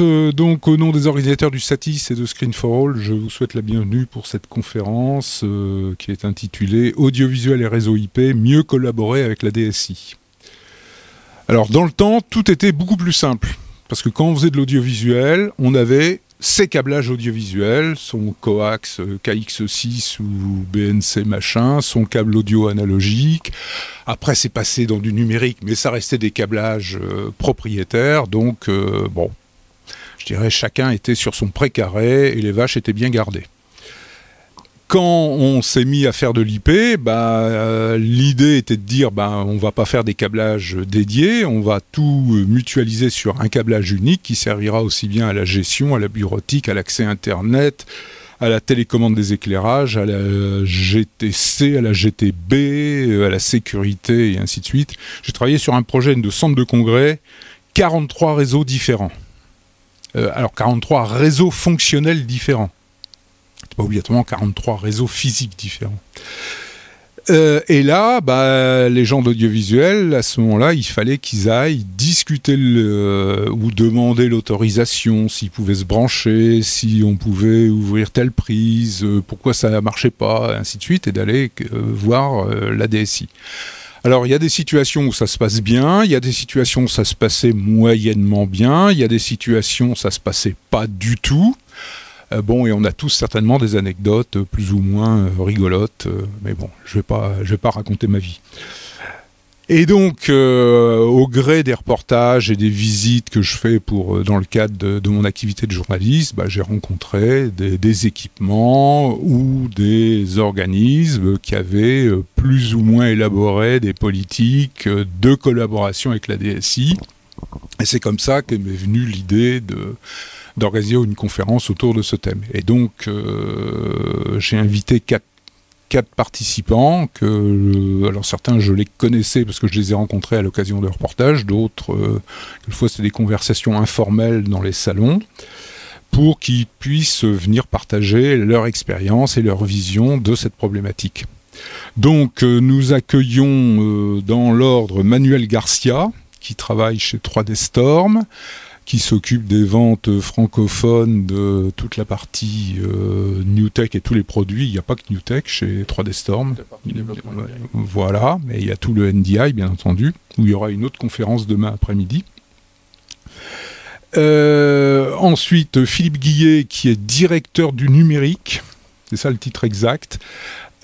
Euh, donc, au nom des organisateurs du SATIS et de Screen for All, je vous souhaite la bienvenue pour cette conférence euh, qui est intitulée Audiovisuel et réseau IP, mieux collaborer avec la DSI. Alors, dans le temps, tout était beaucoup plus simple. Parce que quand on faisait de l'audiovisuel, on avait ces câblages audiovisuels, son coax euh, KX6 ou BNC machin, son câble audio analogique. Après, c'est passé dans du numérique, mais ça restait des câblages euh, propriétaires. Donc, euh, bon, je dirais chacun était sur son précaré et les vaches étaient bien gardées quand on s'est mis à faire de l'IP, bah, euh, l'idée était de dire bah, on va pas faire des câblages dédiés, on va tout mutualiser sur un câblage unique qui servira aussi bien à la gestion, à la bureautique, à l'accès Internet, à la télécommande des éclairages, à la GTC, à la GTB, à la sécurité et ainsi de suite. J'ai travaillé sur un projet de centre de congrès, 43 réseaux différents. Euh, alors 43 réseaux fonctionnels différents pas obligatoirement 43 réseaux physiques différents. Euh, et là, bah, les gens d'audiovisuel, à ce moment-là, il fallait qu'ils aillent discuter le, ou demander l'autorisation, s'ils pouvaient se brancher, si on pouvait ouvrir telle prise, euh, pourquoi ça ne marchait pas, ainsi de suite, et d'aller euh, voir la DSI. Alors, il y a des situations où ça se passe bien, il y a des situations où ça se passait moyennement bien, il y a des situations où ça se passait pas du tout. Euh, bon, et on a tous certainement des anecdotes plus ou moins euh, rigolotes, euh, mais bon, je ne vais, vais pas raconter ma vie. Et donc, au gré des reportages et des visites que je fais pour, dans le cadre de, mon activité de journaliste, bah, j'ai rencontré des, équipements ou des organismes qui avaient plus ou moins élaboré des politiques de collaboration avec la DSI. Et c'est comme ça qu'est m'est venue l'idée de d'organiser une conférence autour de ce thème. Et donc, euh, j'ai invité quatre, participants, que, euh, alors certains je les connaissais parce que je les ai rencontrés à l'occasion de reportages, d'autres, euh, quelquefois c'était des conversations informelles dans les salons, pour qu'ils puissent venir partager leur expérience et leur vision de cette problématique. Donc nous accueillons dans l'ordre Manuel Garcia, qui travaille chez 3D Storm, qui s'occupe des ventes francophones de toute la partie euh, New Tech et tous les produits. Il n'y a pas que New Tech chez 3D Storm. Voilà, mais il y a tout le NDI, bien entendu, où il y aura une autre conférence demain après-midi. Euh, ensuite, Philippe Guillet, qui est directeur du numérique, c'est ça le titre exact,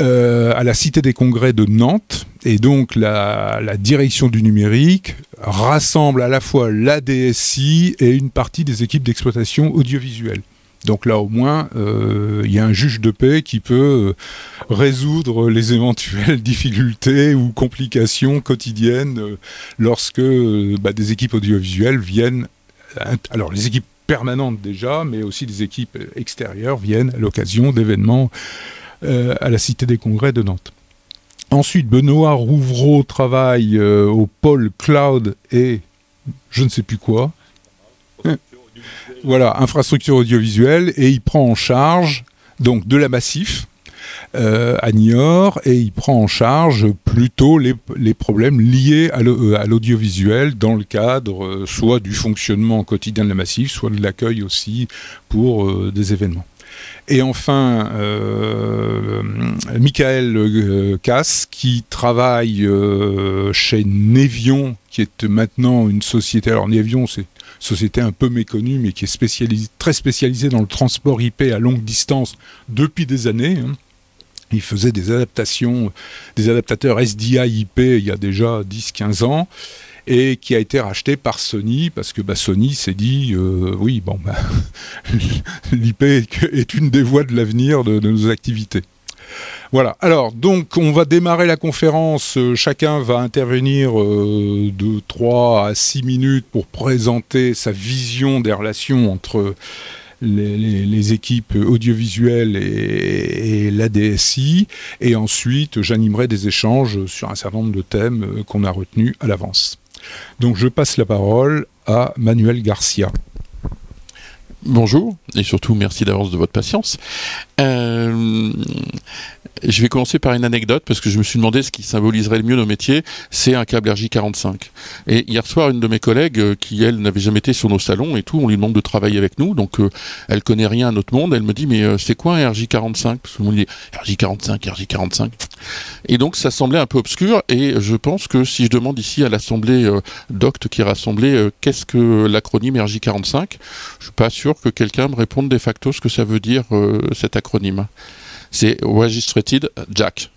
euh, à la Cité des Congrès de Nantes. Et donc la, direction du numérique rassemble à la fois la DSI et une partie des équipes d'exploitation audiovisuelle. Donc là au moins, euh, il y a un juge de paix qui peut euh, résoudre les éventuelles difficultés ou complications quotidiennes lorsque bah, des équipes audiovisuelles viennent... Alors les équipes permanentes déjà, mais aussi des équipes extérieures viennent à l'occasion d'événements euh, à la Cité des Congrès de Nantes. Ensuite, Benoît Rouvreau travaille euh, au pôle cloud et je ne sais plus quoi. Voilà, infrastructure audiovisuelle, et il prend en charge donc de la Massif euh, à Niort, et il prend en charge plutôt les, problèmes liés à l'audiovisuel dans le cadre soit du fonctionnement quotidien de la Massif, soit de l'accueil aussi pour des événements. Et enfin, euh, Michael euh, Cass, qui travaille euh, chez Nevion, qui est maintenant une société. Alors, Nevion, c'est une société un peu méconnue, mais qui est très spécialisée dans le transport IP à longue distance depuis des années. Hein. Il faisait des adaptations, des adaptateurs SDI IP il y a déjà 10-15 ans et qui a été racheté par Sony parce que bah, Sony s'est dit euh, oui bon bah, l'IP est une des voies de l'avenir de, nos activités. Voilà, alors donc on va démarrer la conférence, euh, chacun va intervenir euh, de 3 à 6 minutes pour présenter sa vision des relations entre les, équipes audiovisuelles et, et, la DSI, et ensuite j'animerai des échanges sur un certain nombre de thèmes qu'on a retenus à l'avance. Donc je passe la parole à Manuel Garcia. Bonjour, et surtout merci d'avance de votre patience. Euh, je vais commencer par une anecdote parce que je me suis demandé ce qui symboliserait le mieux nos métiers. C'est un câble RJ45. Et hier soir, une de mes collègues, euh, qui elle n'avait jamais été sur nos salons et tout, on lui demande de travailler avec nous, donc euh, elle connaît rien à notre monde. Elle me dit mais euh, c'est quoi un RJ45 Parce que dit RJ45, RJ45. Et donc ça semblait un peu obscur et je pense que si je demande ici à l'assemblée d'Oct qui est rassemblée qu'est-ce que l'acronyme RJ45, je suis pas sûr que quelqu'un me réponde de facto ce que ça veut dire cet acronyme c'est Registrated Jack.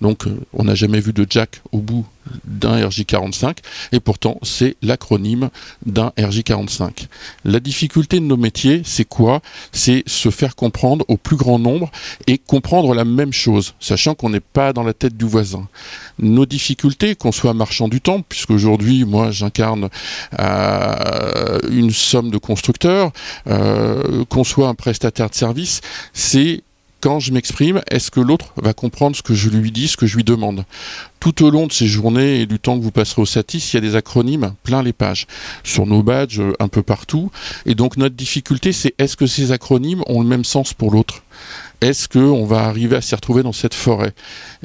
Donc euh, on n'a jamais vu de jack au bout d'un RJ45 et pourtant c'est l'acronyme d'un RJ45. La difficulté de nos métiers, c'est quoi? C'est se faire comprendre au plus grand nombre et comprendre la même chose, sachant qu'on n'est pas dans la tête du voisin. Nos difficultés, qu'on soit marchand du temps, puisque aujourd'hui moi j'incarne euh, une somme de constructeurs, euh, qu'on soit un prestataire de service, c'est quand je m'exprime, est-ce que l'autre va comprendre ce que je lui dis, ce que je lui demande? Tout au long de ces journées et du temps que vous passerez au Satis, il y a des acronymes plein les pages, sur nos badges, euh, un peu partout. Et donc notre difficulté, c'est est-ce que ces acronymes ont le même sens pour l'autre? Est-ce qu'on va arriver à s'y retrouver dans cette forêt?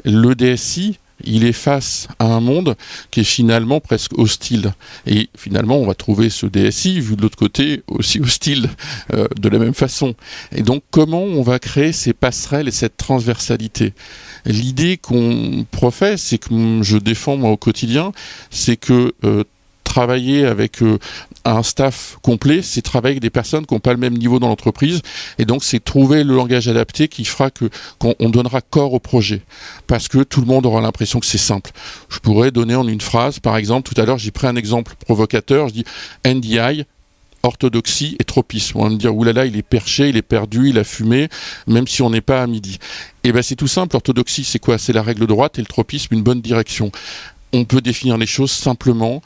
Le DSI, il est face à un monde qui est finalement presque hostile. Et finalement, on va trouver ce DSI, vu de l'autre côté, aussi hostile euh, de la même façon. Et donc, comment on va créer ces passerelles et cette transversalité? L'idée qu'on professe et que je défends moi au quotidien, c'est que euh, travailler avec euh, un staff complet, c'est travailler avec des personnes qui n'ont pas le même niveau dans l'entreprise. Et donc, c'est trouver le langage adapté qui fera que qu'on donnera corps au projet. Parce que tout le monde aura l'impression que c'est simple. Je pourrais donner en une phrase, par exemple, tout à l'heure, j'ai pris un exemple provocateur. Je dis NDI, orthodoxie et tropisme. On va me dire, oulala, il est perché, il est perdu, il a fumé, même si on n'est pas à midi. Et eh ben c'est tout simple, orthodoxie c'est quoi? C'est la règle droite et le tropisme une bonne direction. On peut définir les choses simplement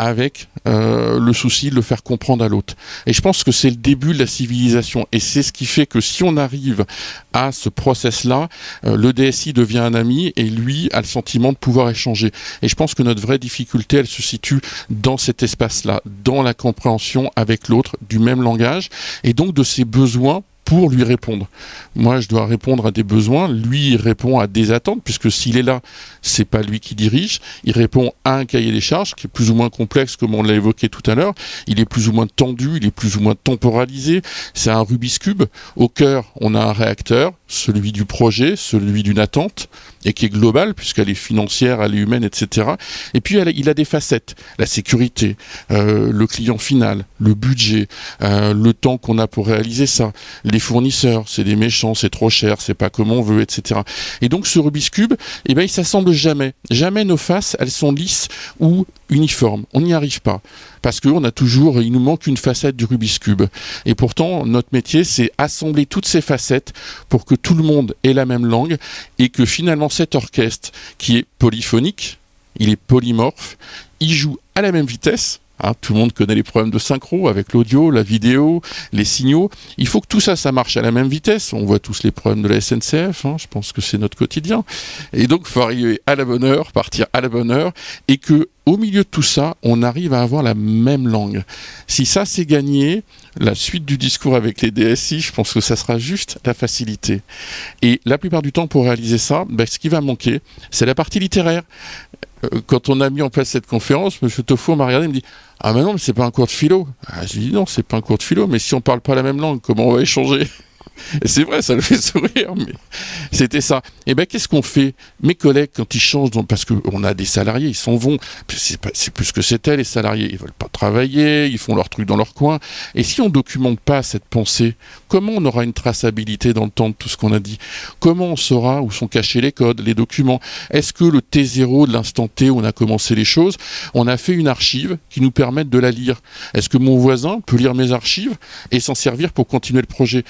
avec euh, le souci de le faire comprendre à l'autre. Et je pense que c'est le début de la civilisation. Et c'est ce qui fait que si on arrive à ce process-là, euh, le DSI devient un ami et lui a le sentiment de pouvoir échanger. Et je pense que notre vraie difficulté, elle se situe dans cet espace-là, dans la compréhension avec l'autre du même langage et donc de ses besoins pour lui répondre. Moi, je dois répondre à des besoins, lui il répond à des attentes, puisque s'il est là, c'est pas lui qui dirige, il répond à un cahier des charges qui est plus ou moins complexe, comme on l'a évoqué tout à l'heure, il est plus ou moins tendu, il est plus ou moins temporalisé, c'est un Rubik's Cube. Au cœur, on a un réacteur, celui du projet, celui d'une attente, et qui est globale, puisqu'elle est financière, elle est humaine, etc. Et puis il a des facettes, la sécurité, euh, le client final, le budget, euh, le temps qu'on a pour réaliser ça, les fournisseurs, c'est des méchants, c'est trop cher, c'est pas comme on veut, etc. Et donc ce Rubik's Cube, eh ben, il s'assemble jamais. Jamais nos faces, elles sont lisses ou uniformes. On n'y arrive pas parce qu'on a toujours, il nous manque une facette du Rubik's Cube. Et pourtant, notre métier, c'est assembler toutes ces facettes pour que tout le monde ait la même langue et que finalement cet orchestre, qui est polyphonique, il est polymorphe, il joue à la même vitesse, Hein, tout le monde connaît les problèmes de synchro avec l'audio, la vidéo, les signaux. Il faut que tout ça, ça marche à la même vitesse. On voit tous les problèmes de la SNCF. Hein, je pense que c'est notre quotidien. Et donc, il faut arriver à la bonne heure, partir à la bonne heure, et que au milieu de tout ça, on arrive à avoir la même langue. Si ça c'est gagné, la suite du discours avec les DSI, je pense que ça sera juste la facilité. Et la plupart du temps, pour réaliser ça, ben, ce qui va manquer, c'est la partie littéraire. Euh, quand on a mis en place cette conférence, M. Toffo m'a regardé et me dit Ah, mais non, mais c'est pas un cours de philo. Ah, je lui dis Non, c'est pas un cours de philo, mais si on parle pas la même langue, comment on va échanger? C'est vrai, ça le fait sourire, mais c'était ça. Et eh ben, qu'est-ce qu'on fait? Mes collègues, quand ils changent, parce qu'on a des salariés, ils s'en vont. C'est plus que c'était, les salariés. Ils veulent pas travailler, ils font leur truc dans leur coin. Et si on documente pas cette pensée, comment on aura une traçabilité dans le temps de tout ce qu'on a dit? Comment on saura où sont cachés les codes, les documents? Est-ce que le T0 de l'instant T où on a commencé les choses, on a fait une archive qui nous permette de la lire? Est-ce que mon voisin peut lire mes archives et s'en servir pour continuer le projet?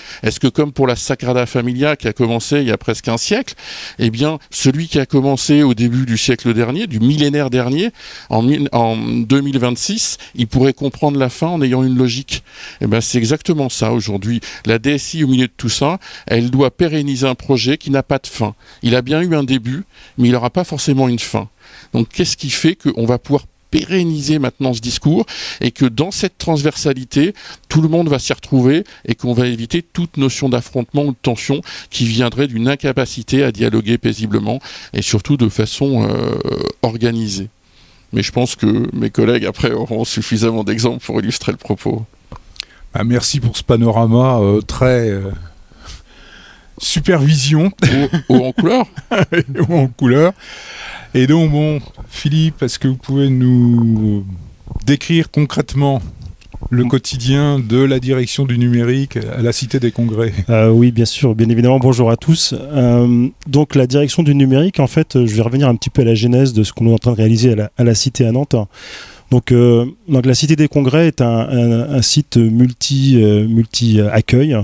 Comme pour la Sagrada Familia qui a commencé il y a presque un siècle, eh bien, celui qui a commencé au début du siècle dernier, du millénaire dernier, en, en 2026, il pourrait comprendre la fin en ayant une logique. Eh ben, c'est exactement ça aujourd'hui. La DSI, au milieu de tout ça, elle doit pérenniser un projet qui n'a pas de fin. Il a bien eu un début, mais il n'aura pas forcément une fin. Donc, qu'est-ce qui fait qu'on va pouvoir pérenniser maintenant ce discours et que dans cette transversalité, tout le monde va s'y retrouver et qu'on va éviter toute notion d'affrontement ou de tension qui viendrait d'une incapacité à dialoguer paisiblement et surtout de façon euh, organisée. Mais je pense que mes collègues après auront suffisamment d'exemples pour illustrer le propos. Bah, merci pour ce panorama euh, très euh, supervision. Ou, en couleur. ou en couleur. Et donc, bon, Philippe, est-ce que vous pouvez nous décrire concrètement le quotidien de la direction du numérique à la Cité des Congrès? Euh, Oui, bien sûr, bien évidemment. Bonjour à tous. Euh, donc, la direction du numérique, en fait, je vais revenir un petit peu à la genèse de ce qu'on est en train de réaliser à la, Cité à Nantes. Donc, euh, donc, la Cité des Congrès est un, site multi, multi accueil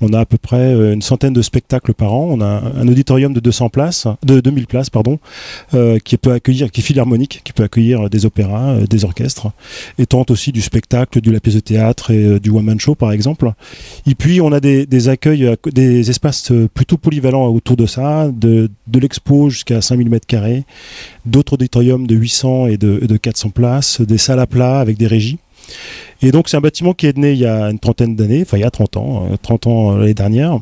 on a à peu près euh, une centaine de spectacles par an. On a un auditorium de 200 places, de 2000 places, euh, qui peut accueillir, est philharmonique, qui peut accueillir des opéras, euh, des orchestres, et tente aussi du spectacle, du la pièce de théâtre et du one man show par exemple. Et puis on a des, accueils, des espaces plutôt polyvalents autour de ça, de, l'expo jusqu'à 5000 mètres carrés, d'autres auditoriums de 800 et de, de 400 places, des salles à plat avec des régies. Et donc c'est un bâtiment qui est né il y a une trentaine d'années, enfin il y a 30 ans, 30 euh, ans euh, l'année dernière.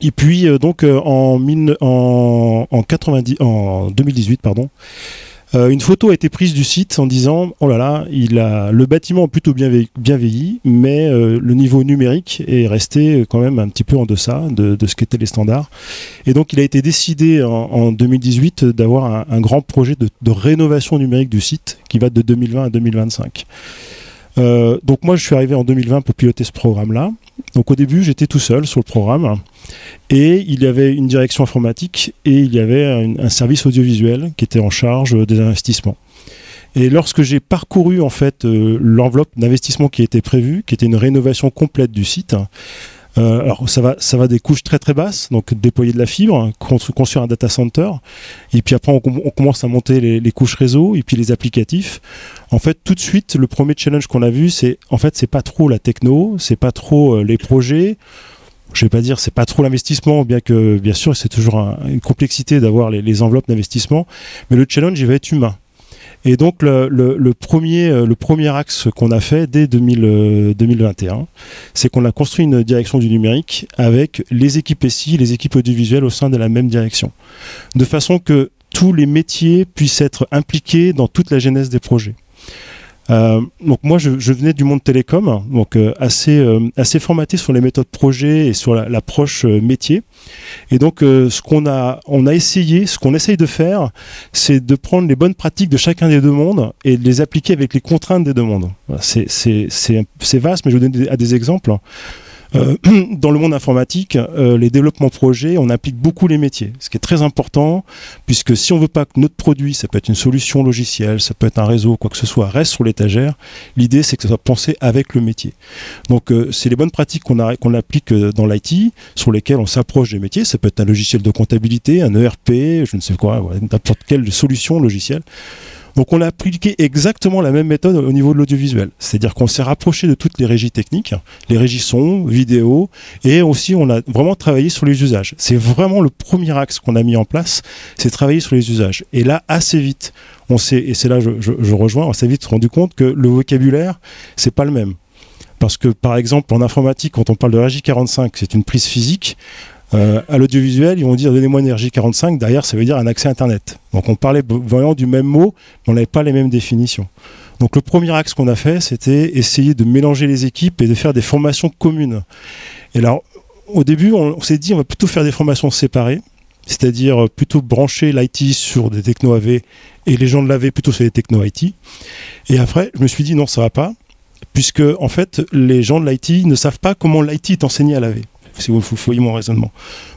Et puis euh, donc en, en, en, 90, en 2018, pardon, une photo a été prise du site en disant oh là là, il a le bâtiment a plutôt bien, vieilli, mais le niveau numérique est resté quand même un petit peu en deçà de, ce qu'étaient les standards. Et donc il a été décidé en, 2018 d'avoir un, grand projet de rénovation numérique du site qui va de 2020 à 2025. Euh, donc moi, je suis arrivé en 2020 pour piloter ce programme-là. Donc au début, j'étais tout seul sur le programme et il y avait une direction informatique et il y avait un, service audiovisuel qui était en charge des investissements. Et lorsque j'ai parcouru en fait euh, l'enveloppe d'investissement qui était prévue, qui était une rénovation complète du site, euh, alors ça va, des couches très très basses, donc déployer de la fibre, construire un data center, et puis après on, commence à monter les, couches réseau et puis les applicatifs. En fait, tout de suite, le premier challenge qu'on a vu, c'est en fait c'est pas trop la techno, c'est pas trop euh, les projets. Je vais pas dire c'est pas trop l'investissement, bien que bien sûr c'est toujours une complexité d'avoir les, les enveloppes d'investissement, mais le challenge il va être humain. Et donc le, premier, euh, le premier axe qu'on a fait dès 2021, euh, c'est qu'on a construit une direction du numérique avec les équipes SI, les équipes audiovisuelles au sein de la même direction. De façon que tous les métiers puissent être impliqués dans toute la genèse des projets. Euh, donc moi, je, venais du monde télécom, donc euh, assez euh, assez formaté sur les méthodes projet et sur l'approche métier. Et donc, ce qu'on a on a essayé, ce qu'on essaye de faire, c'est de prendre les bonnes pratiques de chacun des deux mondes et de les appliquer avec les contraintes des deux mondes. c'est vaste, mais je vais donner des exemples. Euh, dans le monde informatique, euh, les développements projets, on applique beaucoup les métiers, ce qui est très important, puisque si on veut pas que notre produit, ça peut être une solution logicielle, ça peut être un réseau, quoi que ce soit, reste sur l'étagère, l'idée c'est que ça soit pensé avec le métier. Donc euh, c'est les bonnes pratiques qu'on qu'on applique dans l'IT, sur lesquelles on s'approche des métiers, ça peut être un logiciel de comptabilité, un ERP, je ne sais quoi, n'importe quelle solution logicielle. Donc on a appliqué exactement la même méthode au niveau de l'audiovisuel. C'est-à-dire qu'on s'est rapproché de toutes les régies techniques, les régies son, vidéo, et aussi on a vraiment travaillé sur les usages. C'est vraiment le premier axe qu'on a mis en place, c'est travailler sur les usages. Et là, assez vite, on s'est, et c'est là je, je, rejoins, on s'est vite rendu compte que le vocabulaire, c'est pas le même. Parce que par exemple, en informatique, quand on parle de régie 45, c'est une prise physique. Euh, à l'audiovisuel, ils vont dire donnez-moi une RJ45, derrière ça veut dire un accès Internet. Donc on parlait vraiment du même mot, mais on n'avait pas les mêmes définitions. Donc le premier axe qu'on a fait, c'était essayer de mélanger les équipes et de faire des formations communes. Et alors, au début, on, s'est dit on va plutôt faire des formations séparées, c'est-à-dire plutôt brancher l'IT sur des techno AV et les gens de l'AV plutôt sur des techno IT. Et après, je me suis dit non, ça va pas, puisque en fait, les gens de l'IT ne savent pas comment l'IT est enseigné à l'AV si vous voyez mon raisonnement.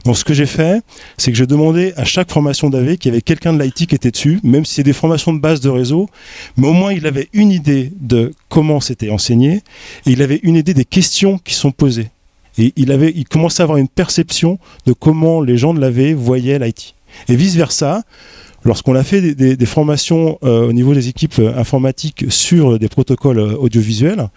Donc ce que j'ai fait, c'est que j'ai demandé à chaque formation d'AV qu'il y avait quelqu'un de l'IT qui était dessus, même si c'est des formations de base de réseau, mais au moins il avait une idée de comment c'était enseigné, et il avait une idée des questions qui sont posées. Et il, avait, il commençait à avoir une perception de comment les gens de l'AV voyaient l'IT. Et vice-versa, Lorsqu'on a fait des, formations euh, au niveau des équipes euh, informatiques sur des protocoles euh, audiovisuels,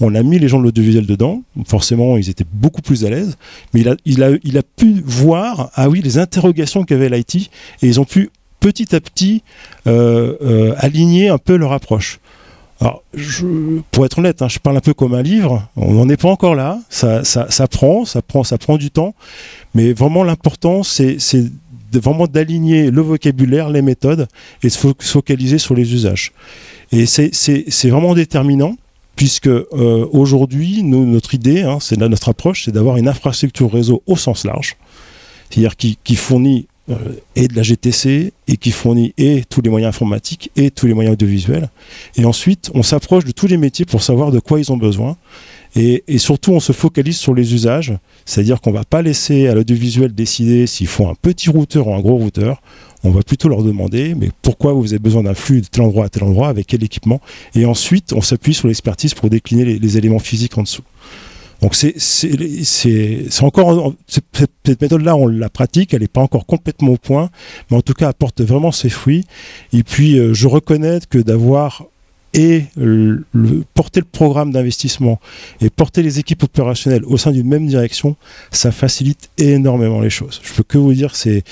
on a mis les gens de l'audiovisuel dedans. Forcément, ils étaient beaucoup plus à l'aise. Mais il a, pu voir, ah oui, les interrogations qu'avait l'IT et ils ont pu petit à petit aligner un peu leur approche. Alors, pour être honnête, hein, je parle un peu comme un livre. On n'en est pas encore là. Prend, ça prend du temps. Mais vraiment, l'important, c'est vraiment d'aligner le vocabulaire, les méthodes, et se focaliser sur les usages. Et c'est vraiment déterminant puisque euh, aujourd'hui, notre idée, hein, c'est notre approche, c'est d'avoir une infrastructure réseau au sens large, c'est-à-dire qui, qui, fournit euh, et de la GTC et qui fournit et tous les moyens informatiques et tous les moyens audiovisuels. Et ensuite, on s'approche de tous les métiers pour savoir de quoi ils ont besoin. Et, surtout, on se focalise sur les usages, c'est-à-dire qu'on ne va pas laisser à l'audiovisuel décider s'il faut un petit routeur ou un gros routeur on va plutôt leur demander mais pourquoi vous avez besoin d'un flux de tel endroit à tel endroit, avec quel équipement, et ensuite on s'appuie sur l'expertise pour décliner les, éléments physiques en dessous. Donc c'est encore cette méthode-là, on la pratique, elle n'est pas encore complètement au point, mais en tout cas apporte vraiment ses fruits. Et puis euh, je reconnais que d'avoir et porter le programme d'investissement et porter les équipes opérationnelles au sein d'une même direction, ça facilite énormément les choses. Je peux que vous dire, c'est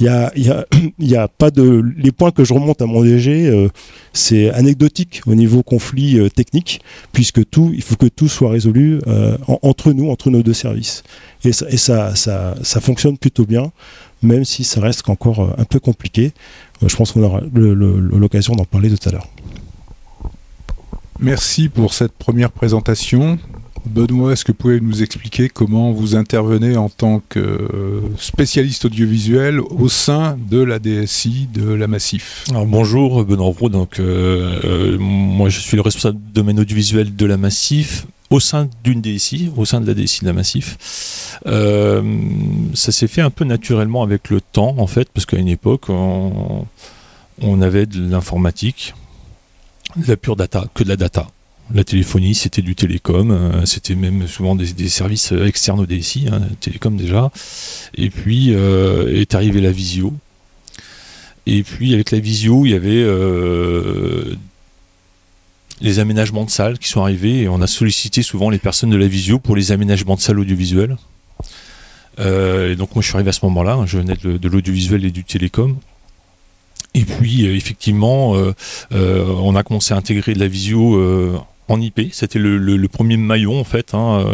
il y a, pas de les points que je remonte à mon DG, euh, c'est anecdotique au niveau conflit euh, technique, puisque tout, il faut que tout soit résolu euh, entre nous, entre nos deux services. Et, ça, ça fonctionne plutôt bien, même si ça reste encore un peu compliqué. je pense qu'on aura l'occasion d'en parler tout à l'heure. Merci pour cette première présentation. Benoît, est-ce que vous pouvez nous expliquer comment vous intervenez en tant que spécialiste audiovisuel au sein de la DSI de la Massif? Bonjour, Benoît Roux. Donc, euh, euh, moi, je suis le responsable du domaine audiovisuel de la Massif au sein d'une DSI, au sein de la DSI de la Massif. Euh, ça s'est fait un peu naturellement avec le temps, en fait, parce qu'à une époque, on, on avait de l'informatique, la pure data, que de la data. La téléphonie, c'était du télécom, euh, c'était même souvent des, services externes au DSI, hein, télécom déjà. Et puis euh, est arrivée la visio. Et puis avec la visio, il y avait euh, les aménagements de salles qui sont arrivés et on a sollicité souvent les personnes de la visio pour les aménagements de salles audiovisuelles. et donc moi je suis arrivé à ce moment-là, hein, je venais de l'audiovisuel et du télécom. Et puis euh, effectivement, euh, euh, on a commencé à intégrer de la visio en IP. C'était le, premier maillon en fait, hein,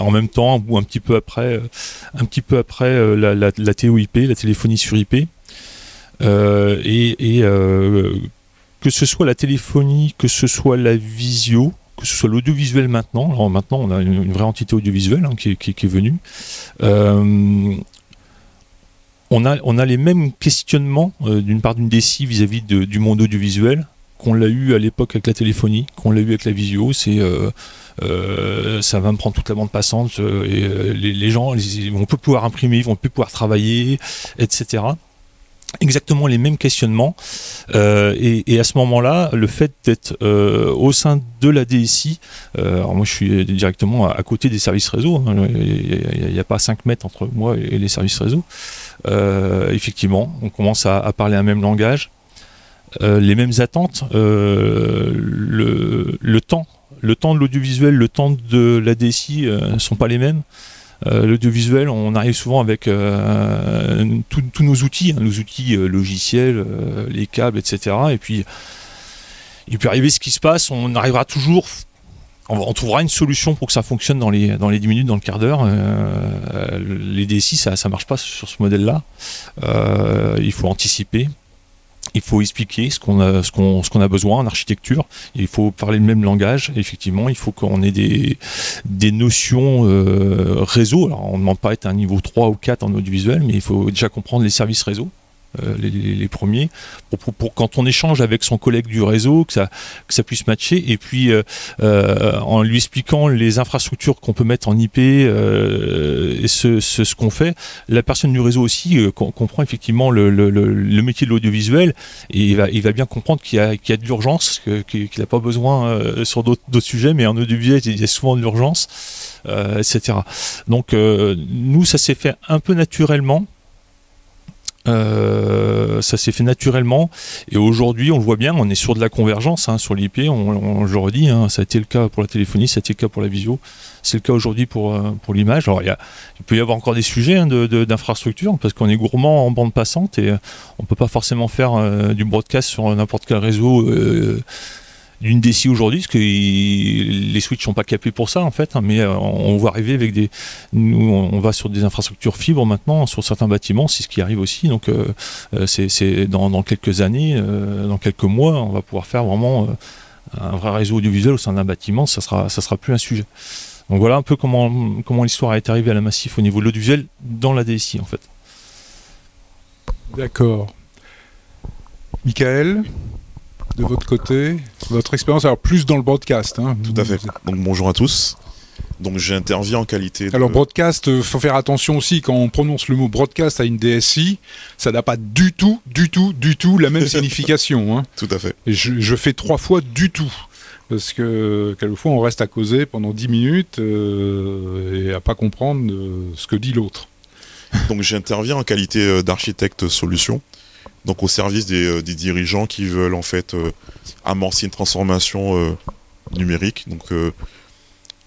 en même temps ou un petit peu après, un petit peu après la, TOIP, la téléphonie sur IP. et, que ce soit la téléphonie, que ce soit la visio, que ce soit l'audiovisuel maintenant. Alors maintenant, on a une, vraie entité audiovisuelle hein, qui, est venue on a, les mêmes questionnements euh, d'une part d'une DSI vis-à-vis du monde audiovisuel qu'on l'a eu à l'époque avec la téléphonie, qu'on l'a eu avec la visio. C'est euh, euh, ça va me prendre toute la bande passante et les, gens ils vont plus pouvoir imprimer, ils vont plus pouvoir travailler, etc exactement les mêmes questionnements. Et, à ce moment-là le fait d'être au sein de la DSI alors moi je suis directement à, côté des services réseau hein, il n'y a, a, pas 5 mètres entre moi et les services réseau. euh, effectivement, on commence à, parler un même langage, euh, les mêmes attentes, euh, le, temps, le temps de l'audiovisuel, le temps de la DSI ne sont pas les mêmes. l'audiovisuel, on arrive souvent avec tous nos outils, hein, nos outils logiciels, les câbles, etc. Et puis, il peut arriver ce qui se passe, on arrivera toujours on, trouvera une solution pour que ça fonctionne dans les, dans les 10 minutes, dans le quart d'heure. Euh, les DSI, ça ne marche pas sur ce modèle-là. Euh, il faut anticiper. Il faut expliquer ce qu'on a, besoin en architecture. Il faut parler le même langage. Effectivement, il faut qu'on ait des, notions euh, réseau. On ne demande pas être un niveau 3 ou 4 en audiovisuel, mais il faut déjà comprendre les services réseau. Euh, les, premiers, pour, quand on échange avec son collègue du réseau, que ça, que ça puisse matcher, et puis euh, euh, en lui expliquant les infrastructures qu'on peut mettre en IP et ce, ce, qu'on fait, la personne du réseau aussi comprend effectivement le, le, métier de l'audiovisuel, et il va, il va bien comprendre qu'il y, qu'il y a de l'urgence, qu'il n'a pas besoin sur d'autres, sujets, mais en audiovisuel, il y a souvent de l'urgence, etc. Donc nous, ça s'est fait un peu naturellement Euh, ça s'est fait naturellement. Et aujourd'hui, on le voit bien, on est sur de la convergence hein, sur l'IP. On, je le redis, hein, ça a été le cas pour la téléphonie, ça a été le cas pour la visio. C'est le cas aujourd'hui pour, euh, pour l'image. Alors, il, il, peut y avoir encore des sujets hein, d'infrastructure de, parce qu'on est gourmand en bande passante et on ne peut pas forcément faire du broadcast sur n'importe quel réseau d'une DC aujourd'hui, parce que les switches sont pas capés pour ça en fait, hein, mais euh, on va arriver avec des, nous on va sur des infrastructures fibres maintenant sur certains bâtiments, c'est ce qui arrive aussi, donc euh, euh, c'est dans, quelques années, dans quelques mois, on va pouvoir faire vraiment un vrai réseau audiovisuel au sein d'un bâtiment, ça sera ça sera plus un sujet. Donc voilà un peu comment comment l'histoire est arrivée à la Massif au niveau de l'audiovisuel dans la DSI en fait. D'accord. Michael? De votre côté, votre expérience, alors plus dans le broadcast. Hein. Tout à fait. Donc bonjour à tous. Donc j'interviens en qualité. De... Alors broadcast, il euh, faut faire attention aussi quand on prononce le mot broadcast à une DSI, ça n'a pas du tout, du tout, du tout la même signification. Hein. Tout à fait. Et je, fais trois fois du tout. Parce que quelquefois on reste à causer pendant dix minutes euh, et à pas comprendre euh, ce que dit l'autre. Donc j'interviens en qualité d'architecte solution donc au service des, euh, dirigeants qui veulent en fait euh, amorcer une transformation euh, numérique. Donc,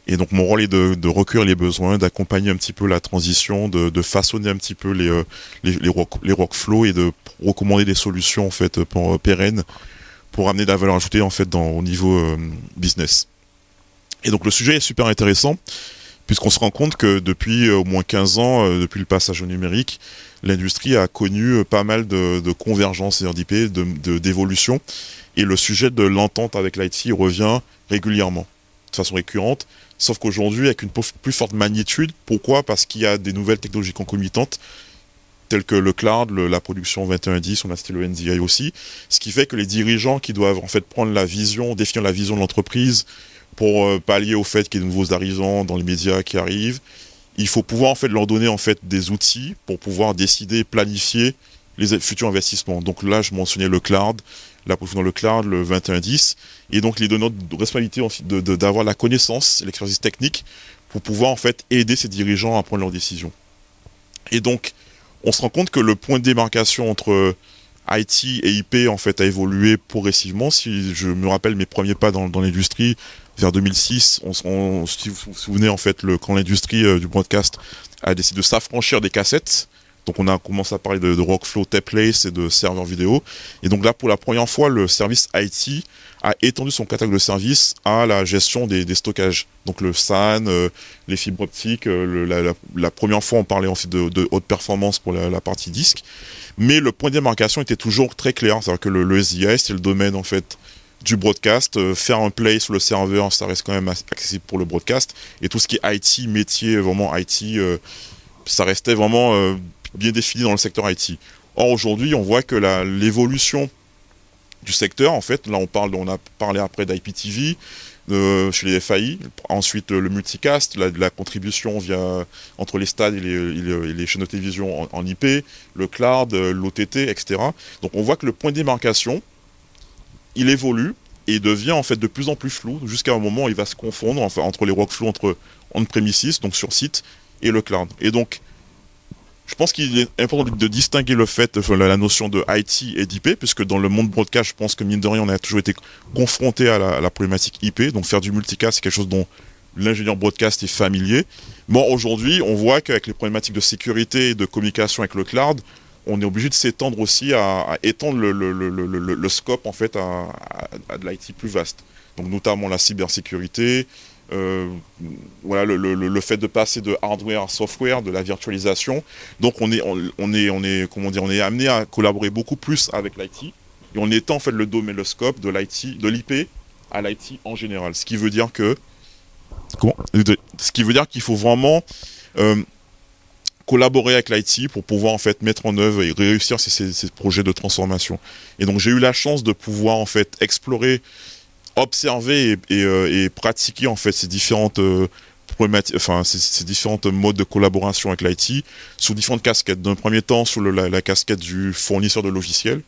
et donc mon rôle est de, recueillir les besoins, d'accompagner un petit peu la transition, de, façonner un petit peu les, les, workflows et de recommander des solutions en fait pour, pérennes pour amener de la valeur ajoutée en fait au niveau business. Et donc le sujet est super intéressant puisqu'on se rend compte que depuis au moins 15 ans, depuis le passage au numérique, l'industrie a connu euh, pas mal de, de convergence d'IP, d'évolution, et le sujet de l'entente avec l'IT revient régulièrement, de façon récurrente, sauf qu'aujourd'hui avec une plus forte magnitude. Pourquoi? Parce qu'il y a des nouvelles technologies concomitantes, telles que le cloud, la production 2110, on a cité le NDI aussi, ce qui fait que les dirigeants qui doivent en fait prendre la vision, définir la vision de l'entreprise pour euh, pallier au fait qu'il y ait de nouveaux arrivants dans les médias qui arrivent, il faut pouvoir en fait leur donner des outils pour pouvoir décider, planifier les futurs investissements. Donc là, je mentionnais le cloud, la dans le cloud, le 2110, et donc les de responsabilité d'avoir la connaissance, l'expertise technique pour pouvoir en fait aider ces dirigeants à prendre leurs décisions. Et donc, on se rend compte que le point de démarcation entre IT et IP en fait a évolué progressivement. Si je me rappelle mes premiers pas dans, l'industrie, vers 2006, on, si vous vous souvenez en fait, le, quand l'industrie euh, du broadcast a décidé de s'affranchir des cassettes, donc on a commencé à parler de, de workflow templates et de serveurs vidéo. Et donc là, pour la première fois, le service IT a étendu son catalogue de services à la gestion des, stockages. Donc le SAN, euh, les fibres optiques. Euh, la, première fois, on parlait ensuite de, haute performance pour la, partie disque. Mais le point de démarcation était toujours très clair. C'est-à-dire que le, le SDI, c'est le domaine en fait du broadcast. Euh, faire un play sur le serveur, ça reste quand même accessible pour le broadcast. Et tout ce qui est IT, métier, vraiment IT, ça restait vraiment bien défini dans le secteur IT. Or aujourd'hui, on voit que l'évolution du secteur, en fait, là on parle, on a parlé après d'IPTV, chez les FAI, ensuite le multicast, la, contribution via entre les stades et les, chaînes de télévision en, en IP, le cloud, l'OTT, etc. Donc on voit que le point de démarcation, il évolue et devient en fait de plus en plus flou jusqu'à un moment où il va se confondre enfin, entre les workflows entre on-premises, donc sur site, et le cloud. Et donc, je pense qu'il est important de distinguer le fait, enfin, la notion de IT et d'IP, puisque dans le monde broadcast, je pense que mine de rien, on a toujours été confronté à la, problématique IP. Donc faire du multicast, c'est quelque chose dont l'ingénieur broadcast est familier. Bon, aujourd'hui, on voit qu'avec les problématiques de sécurité et de communication avec le cloud, on est obligé de s'étendre aussi à, étendre le, scope en fait à, de l'IT plus vaste. Donc notamment la cybersécurité, euh, voilà le, fait de passer de hardware à software, de la virtualisation. Donc on est on, est on est comment dire on est amené à collaborer beaucoup plus avec l'IT et on étend en fait le domaine le scope de l'IT de l'IP à l'IT en général. Ce qui veut dire que ce qui veut dire qu'il faut vraiment euh, collaborer avec l'IT pour pouvoir en fait mettre en œuvre et réussir ces, projets de transformation. Et donc j'ai eu la chance de pouvoir en fait explorer, observer et, euh, pratiquer en fait ces différentes euh, enfin ces, différentes modes de collaboration avec l'IT sous différentes casquettes. D'un premier temps sous la, la, casquette du fournisseur de logiciels.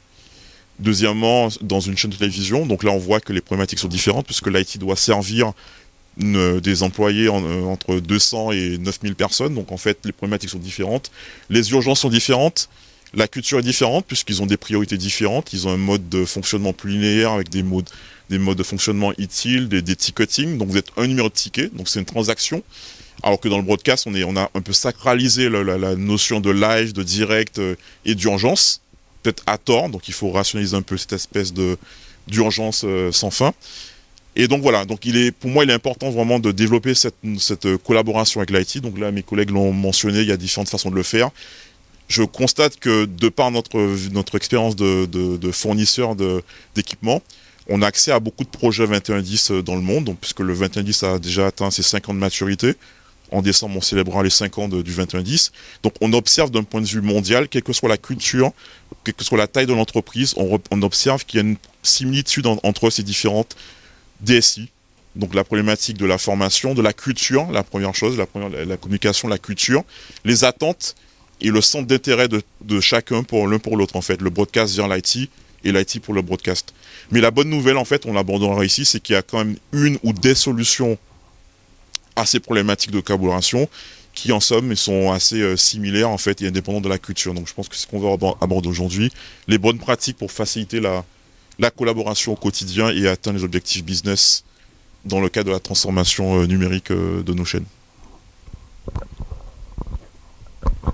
Deuxièmement, dans une chaîne de télévision. Donc là, on voit que les problématiques sont différentes puisque l'IT doit servir des employés euh, entre 200 et 9000 personnes. Donc en fait, les problématiques sont différentes. Les urgences sont différentes. La culture est différente puisqu'ils ont des priorités différentes. Ils ont un mode de fonctionnement plus linéaire avec des modes, des modes de fonctionnement utile, des, des ticketing. Donc vous êtes un numéro de ticket, donc c'est une transaction. Alors que dans le broadcast, on, est, on a un peu sacralisé la, notion de live, de direct euh, et d'urgence, peut-être à tort. Donc il faut rationaliser un peu cette espèce de d'urgence euh, sans fin. Et donc voilà, donc il est, pour moi, il est important vraiment de développer cette, cette collaboration avec l'IT. Donc là, mes collègues l'ont mentionné, il y a différentes façons de le faire. Je constate que de par notre, notre expérience de, de, de fournisseur de- d'équipement, on a accès à beaucoup de projets 2110 dans le monde, puisque le 2110 a déjà atteint ses 5 ans de maturité. En décembre, on célébrera les 5 ans de- du 2110. Donc on observe d'un point de vue mondial, quelle que soit la culture, quelle que soit la taille de l'entreprise, on, observe qu'il y a une similitude en- entre ces différentes DSI. Donc la problématique de la formation, de la culture, la première chose, la communication, la culture, les attentes et le centre d'intérêt de, chacun pour l'un pour l'autre en fait. Le broadcast vient l'IT et l'IT pour le broadcast. Mais la bonne nouvelle en fait, on l'abandonnera ici, c'est qu'il y a quand même une ou des solutions à ces problématiques de collaboration qui en somme sont assez euh, similaires en fait et indépendantes de la culture. Donc je pense que c'est ce qu'on va abor- aborder aujourd'hui. Les bonnes pratiques pour faciliter la, la collaboration au quotidien et atteindre les objectifs business dans le cadre de la transformation euh, numérique euh, de nos chaînes.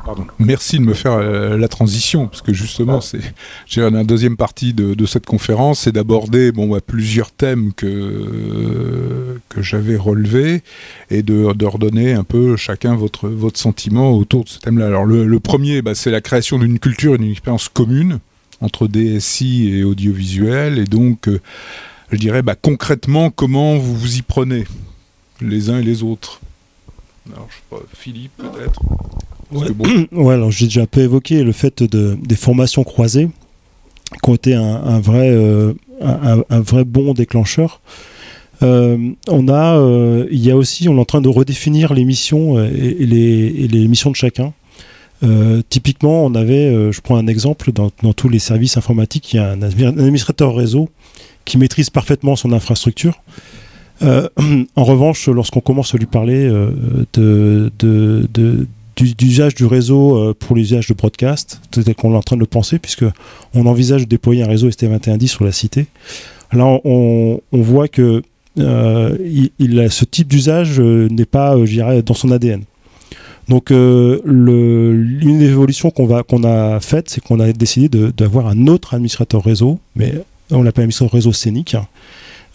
Pardon. Merci de me faire euh, la transition, parce que justement, c'est j'ai la deuxième partie de, de cette conférence, c'est d'aborder bon, bah, plusieurs thèmes que, que j'avais relevés et de, de redonner un peu chacun votre, votre sentiment autour de ce thème-là. Alors, le, le premier, bah, c'est la création d'une culture et d'une expérience commune entre DSI et audiovisuel, et donc, euh, je dirais bah, concrètement, comment vous vous y prenez, les uns et les autres? Alors, je sais pas, Philippe, peut-être? Ouais. bon, Ouais, alors j'ai déjà un peu évoqué le fait de, des formations croisées qui ont été un, un vrai, euh, un, vrai bon déclencheur. Euh, on a, euh, il y a aussi, on est en train de redéfinir les missions et, et les, et les missions de chacun. Typiquement, on avait, je prends un exemple, dans, dans tous les services informatiques, il y a un, admi- un administrateur réseau qui maîtrise parfaitement son infrastructure. Euh, en revanche, lorsqu'on commence à lui parler euh, de, de, d'usage du réseau euh, pour l'usage de broadcast, tel qu'on est en train de le penser, puisque on envisage de déployer un réseau ST2110 sur la cité. Là, on, voit que euh, ce type d'usage euh, n'est pas, je dirais, dans son ADN. Donc, le, l'une des évolutions qu'on a faites, c'est qu'on a décidé d'avoir un autre administrateur réseau, mais on l'appelle administrateur réseau scénique,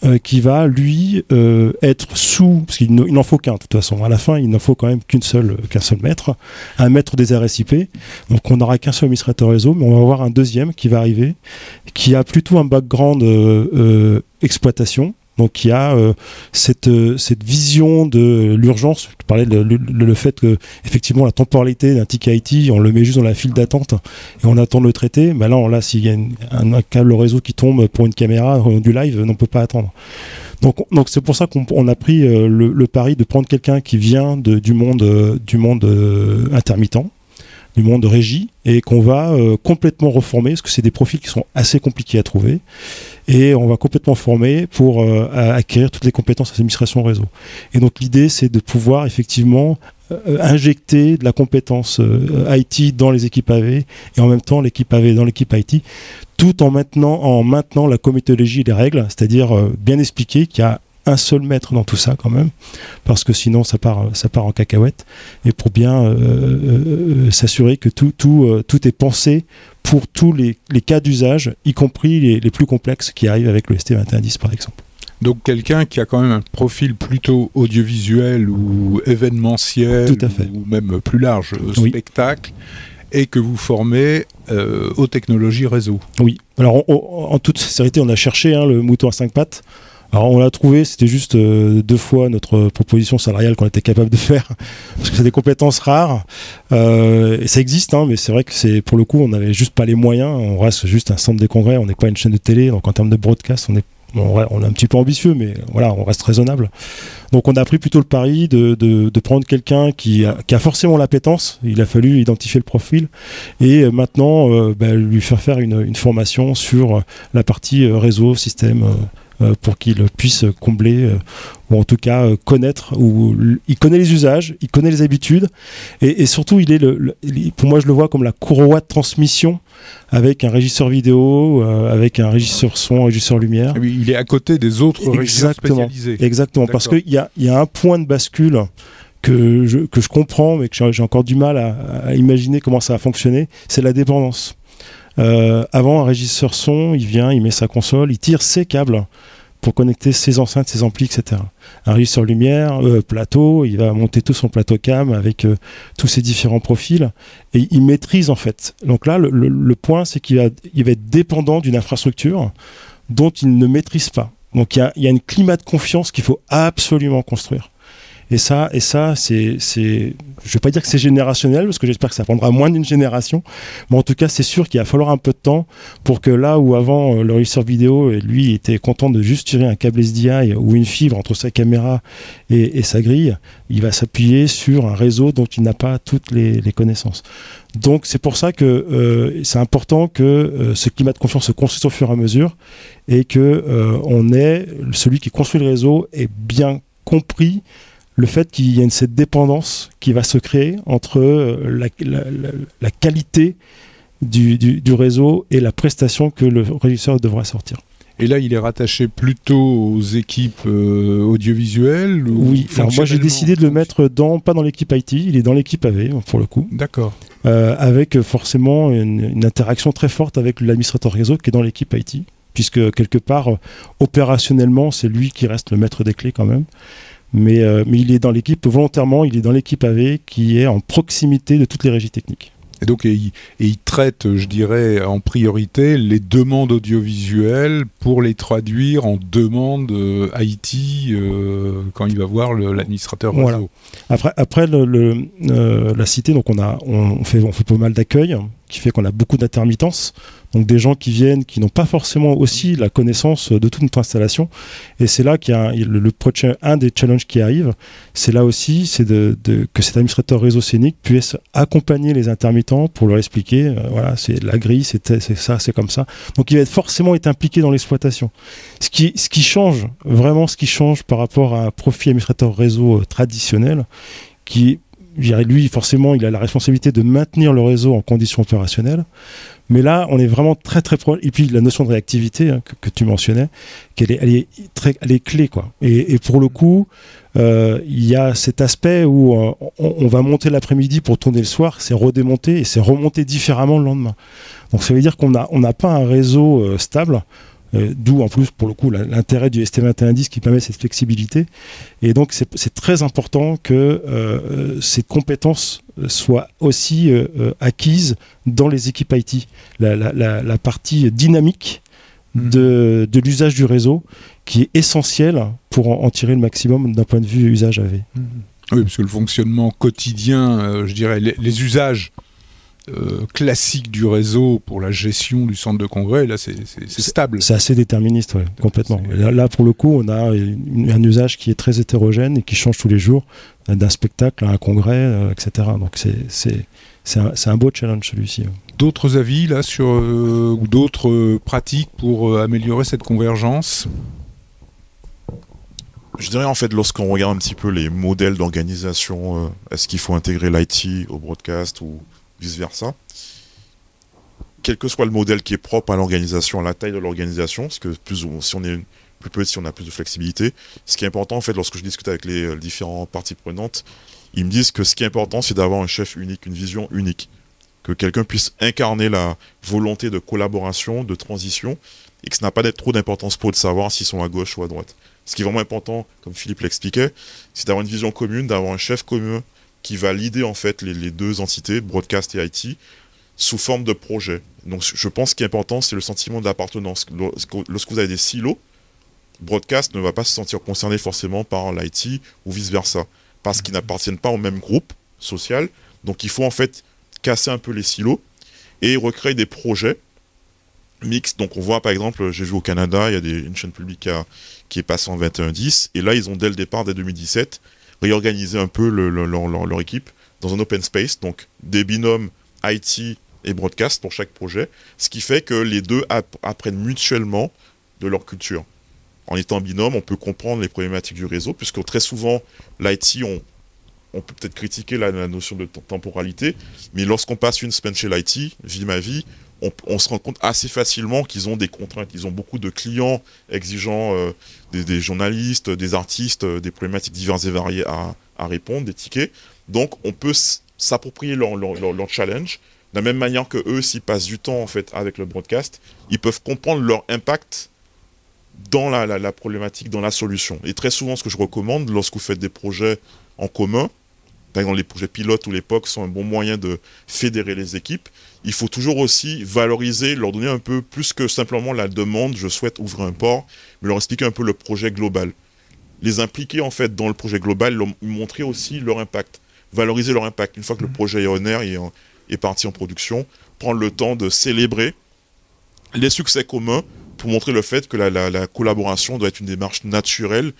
euh, qui va lui euh, être sous, parce qu'il ne- il n'en faut qu'un de toute façon. À la fin, il n'en faut quand même qu'une seule, qu'un seul maître, un maître des RSIP. Donc on n'aura qu'un seul administrateur réseau, mais on va avoir un deuxième qui va arriver, qui a plutôt un background euh, euh, exploitation. Donc qui a euh, cette, euh, cette vision de l'urgence. Je parlais de le, fait que effectivement la temporalité d'un ticket IT, on le met juste dans la file d'attente et on attend de le traiter. Mais là, là s'il y a un, câble réseau qui tombe pour une caméra euh, du live, on ne peut pas attendre. Donc, c'est pour ça qu'on on a pris le, pari de prendre quelqu'un qui vient du monde, du monde intermittent, du monde de régie, et qu'on va euh, complètement reformer, parce que c'est des profils qui sont assez compliqués à trouver, et on va complètement former pour euh, à- acquérir toutes les compétences d'administration réseau. Et donc l'idée, c'est de pouvoir effectivement euh, injecter de la compétence IT dans les équipes AV, et en même temps l'équipe AV dans l'équipe IT, tout en maintenant, en maintenant la comitologie et les règles, c'est-à-dire bien expliquer qu'il y a un seul maître dans tout ça quand même, parce que sinon ça part, ça part en cacahuète, et pour bien euh, euh, euh, s'assurer que tout, tout, tout est pensé pour tous les, les cas d'usage, y compris les, les plus complexes qui arrivent avec le ST2110 par exemple. Donc quelqu'un qui a quand même un profil plutôt audiovisuel ou événementiel, Tout à fait. ou même plus large, Oui. spectacle, et que vous formez euh, aux technologies réseau. Oui. Alors, on- on- en toute sincérité, on a cherché hein, le mouton à cinq pattes. Alors, on l'a trouvé, c'était juste euh, deux fois notre proposition salariale qu'on était capable de faire, parce que c'est des compétences rares. Euh, et ça existe, hein, mais c'est vrai que c'est pour le coup, on n'avait juste pas les moyens. On reste juste un centre des congrès, on n'est pas une chaîne de télé, donc en termes de broadcast, on est on est un petit peu ambitieux, mais voilà, on reste raisonnable. Donc on a pris plutôt le pari de, de, prendre quelqu'un qui a, qui a forcément l'appétence. Il a fallu identifier le profil et euh, maintenant euh, bah, lui faire faire une, formation sur euh, la partie euh, réseau, système, euh, euh, pour qu'il puisse combler euh, ou en tout cas euh, connaître ou il connaît les usages, il connaît les habitudes et, surtout il est le, pour moi je le vois comme la courroie de transmission avec un régisseur vidéo, avec un régisseur son, un régisseur lumière. Il est à côté des autres régisseurs spécialisés. Exactement, parce qu'il y a, y a un point de bascule que je, que je comprends, mais que j'ai encore du mal à, imaginer comment ça va fonctionner, c'est la dépendance. Euh, avant, un régisseur son, il vient, il met sa console, il tire ses câbles pour connecter ses enceintes, ses amplis, etc. Un régisseur lumière, euh, plateau, il va monter tout son plateau cam avec euh, tous ses différents profils et il maîtrise en fait. Donc là, le, point, c'est qu'il va, il va être dépendant d'une infrastructure dont il ne maîtrise pas. Donc il y y a une climat de confiance qu'il faut absolument construire. Et ça, et ça, c'est, c'est, je vais pas dire que c'est générationnel parce que j'espère que ça prendra moins d'une génération, mais en tout cas, c'est sûr qu'il va falloir un peu de temps pour que là où avant euh, le régisseur vidéo, lui, était content de juste tirer un câble SDI ou une fibre entre sa caméra et, sa grille, il va s'appuyer sur un réseau dont il n'a pas toutes les, connaissances. Donc c'est pour ça que euh, c'est important que euh, ce climat de confiance se construise au fur et à mesure et que on ait celui qui construit le réseau ait bien compris le fait qu'il y ait cette dépendance qui va se créer entre euh, la, qualité du, réseau et la prestation que le régisseur devra sortir. Et là, il est rattaché plutôt aux équipes euh, audiovisuelles Oui, moi j'ai décidé de le mettre dans, pas dans l'équipe IT, il est dans l'équipe AV pour le coup. D'accord. Euh, avec forcément une, interaction très forte avec l'administrateur réseau qui est dans l'équipe IT, puisque quelque part, opérationnellement, c'est lui qui reste le maître des clés quand même. Euh, mais, il est dans l'équipe, volontairement, il est dans l'équipe AV qui est en proximité de toutes les régies techniques. Et donc, il, traite, je dirais, en priorité les demandes audiovisuelles pour les traduire en demandes euh, IT euh, quand il va voir l'administrateur réseau. Après, après la cité, donc on, a, on, fait, on fait pas mal d'accueil, qui fait qu'on a beaucoup d'intermittence. Donc des gens qui viennent, qui n'ont pas forcément aussi la connaissance de toute notre installation. Et c'est là qu'il y a le, prochain, un des challenges qui arrive, c'est là aussi, c'est de, que cet administrateur réseau scénique puisse accompagner les intermittents pour leur expliquer, euh, voilà, c'est la grille, c'est ça, c'est comme ça. Donc il va être forcément être impliqué dans l'exploitation. Ce qui, ce qui change, vraiment ce qui change par rapport à un profil administrateur réseau euh, traditionnel, qui lui, forcément, il a la responsabilité de maintenir le réseau en conditions opérationnelles. Mais là, on est vraiment très très proche. Et puis la notion de réactivité hein, que, tu mentionnais, qu'elle est, elle est très, elle est clé quoi. Et, pour le coup, euh, il y a cet aspect où euh, on, va monter l'après-midi pour tourner le soir, c'est redémonter et c'est remonter différemment le lendemain. Donc ça veut dire qu'on n'a on n'a pas un réseau euh, stable. D'où en plus pour le coup l'intérêt du ST2110 qui permet cette flexibilité. Et donc c'est très important que ces compétences soient aussi acquises dans les équipes IT. La, partie dynamique hmm. de, l'usage du réseau qui est essentielle pour en, tirer le maximum d'un point de vue usage AV. Hmm. Oui, parce que le fonctionnement quotidien, euh, je dirais, les, usages euh, classiques du réseau pour la gestion du centre de congrès, là, c'est stable. C'est assez déterministe, complètement. Là, pour le coup, on a un usage qui est très hétérogène et qui change tous les jours, d'un spectacle à un congrès, euh, etc. Donc c'est c'est un, beau challenge celui-ci. D'autres avis là sur euh, ou d'autres euh, pratiques pour euh, améliorer cette convergence? Je dirais en fait lorsqu'on regarde un petit peu les modèles d'organisation, est-ce qu'il faut intégrer l'IT au broadcast ou vice versa Quel que soit le modèle qui est propre à l'organisation, à la taille de l'organisation, parce que plus si on est plus petit, on a plus de flexibilité. Ce qui est important en fait lorsque je discute avec les différentes parties prenantes, ils me disent que ce qui est important, c'est d'avoir un chef unique, une vision unique. Que quelqu'un puisse incarner la volonté de collaboration, de transition, et que ce n'a pas d'être trop d'importance pour de savoir s'ils sont à gauche ou à droite. Ce qui est vraiment important, comme Philippe l'expliquait, c'est d'avoir une vision commune, d'avoir un chef commun qui va leader en fait les, deux entités, broadcast et IT, sous forme de projet. Donc je pense qu'il est important, c'est le sentiment d'appartenance. Lorsque vous avez des silos, broadcast ne va pas se sentir concerné forcément par l'IT ou vice-versa parce qu'ils n'appartiennent pas au même groupe social. Donc il faut en fait casser un peu les silos et recréer des projets mixtes. Donc on voit par exemple, j'ai vu au Canada, il y a une chaîne publique qui, est passée en 21-10, et là ils ont dès le départ, dès 2017, réorganisé un peu leur, équipe dans un open space, donc des binômes IT et broadcast pour chaque projet, ce qui fait que les deux apprennent mutuellement de leur culture. En étant binôme, on peut comprendre les problématiques du réseau, puisque très souvent, l'IT, on, on peut peut-être critiquer la, notion de temporalité, mais lorsqu'on passe une semaine chez l'IT, vie ma vie, on, se rend compte assez facilement qu'ils ont des contraintes. Ils ont beaucoup de clients exigeants, euh, des, journalistes, des artistes, euh, des problématiques diverses et variées à, répondre, des tickets. Donc, on peut s'approprier leur, challenge. De la même manière que eux, s'ils passent du temps en fait avec le broadcast, ils peuvent comprendre leur impact dans la, problématique, dans la solution. Et très souvent, ce que je recommande lorsque vous faites des projets en commun, par exemple les projets pilotes ou l'époque sont un bon moyen de fédérer les équipes, il faut toujours aussi valoriser, leur donner un peu plus que simplement la demande, je souhaite ouvrir un port, mais leur expliquer un peu le projet global. Les impliquer en fait dans le projet global, leur montrer aussi leur impact, valoriser leur impact. Une fois que le mmh. projet est en air et est parti en production, prendre le temps de célébrer les succès communs pour montrer le fait que la, collaboration doit être une démarche naturelle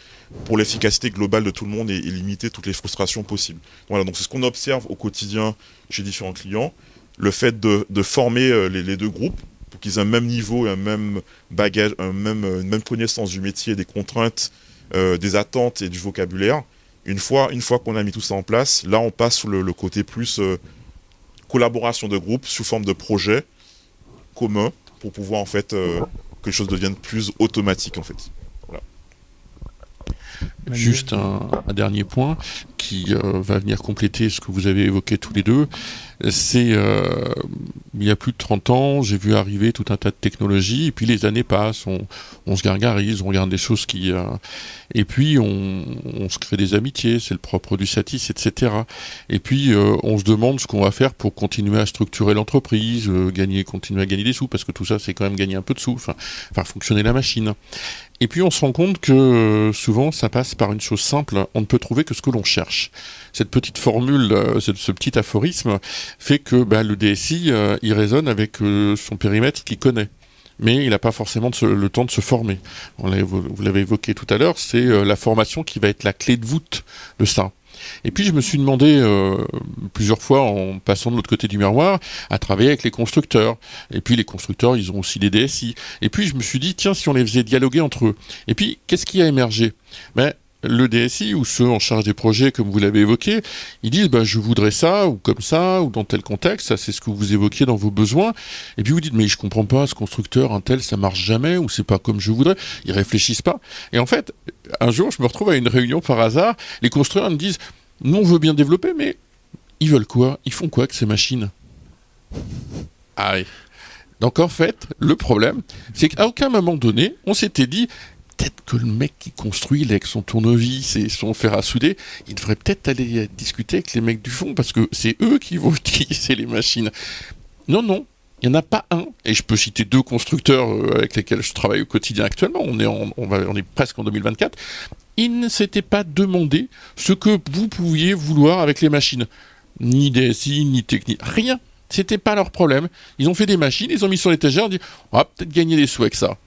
pour l'efficacité globale de tout le monde et, limiter toutes les frustrations possibles. Voilà, donc c'est ce qu'on observe au quotidien chez différents clients. Le fait de, former euh, les, deux groupes pour qu'ils aient un même niveau, un même bagage, un même, une même connaissance du métier, des contraintes, euh, des attentes et du vocabulaire. Une fois, une fois qu'on a mis tout ça en place, là on passe sur le, côté plus euh, collaboration de groupe sous forme de projet commun pour pouvoir en fait que les choses deviennent plus automatiques en fait. Juste un, dernier point qui euh, va venir compléter ce que vous avez évoqué tous les deux. C'est euh, il y a plus de 30 ans, j'ai vu arriver tout un tas de technologies, et puis les années passent, on, se gargarise, on regarde des choses qui. Euh, et puis on, se crée des amitiés, c'est le propre du Satis, etc. Et puis on se demande ce qu'on va faire pour continuer à structurer l'entreprise, gagner, continuer à gagner des sous, parce que tout ça c'est quand même gagner un peu de sous, enfin faire fonctionner la machine. Et puis on se rend compte que euh, souvent ça passe par une chose simple, on ne peut trouver que ce que l'on cherche. Cette petite formule, euh, ce, petit aphorisme fait que bah, le DSI, euh, il résonne avec son périmètre qu'il connaît mais il n'a pas forcément le temps de se former. vous l'avez évoqué tout à l'heure, c'est la formation qui va être la clé de voûte de ça. Et puis je me suis demandé euh, plusieurs fois en passant de l'autre côté du miroir à travailler avec les constructeurs. Et puis les constructeurs, ils ont aussi des DSI. Et puis je me suis dit, tiens, si on les faisait dialoguer entre eux. Et puis, qu'est-ce qui a émergé? Ben, le DSI ou ceux en charge des projets, comme vous l'avez évoqué, ils disent bah, je voudrais ça, ou comme ça, ou dans tel contexte, ça c'est ce que vous évoquiez dans vos besoins. Et puis vous dites mais je comprends pas, ce constructeur, un tel, ça marche jamais, ou c'est pas comme je voudrais. Ils réfléchissent pas. Et en fait, un jour, je me retrouve à une réunion par hasard, les constructeurs me disent nous on veut bien développer, mais ils veulent quoi? Ils font quoi avec ces machines? Ah Donc en fait, le problème, c'est qu'à aucun moment donné, on s'était dit, peut-être que le mec qui construit avec son tournevis et son fer à souder, il devrait peut-être aller discuter avec les mecs du fond, parce que c'est eux qui vont utiliser les machines. Non, non, il n'y en a pas un, et je peux citer deux constructeurs euh, avec lesquels je travaille au quotidien actuellement, on est, on, va, on est presque en 2024, il ne s'était pas demandé ce que vous pouviez vouloir avec les machines. Ni DSI, ni technique, rien. C'était pas leur problème. Ils ont fait des machines, ils ont mis sur l'étagère, ils ont dit on va peut-être gagner des sous avec ça.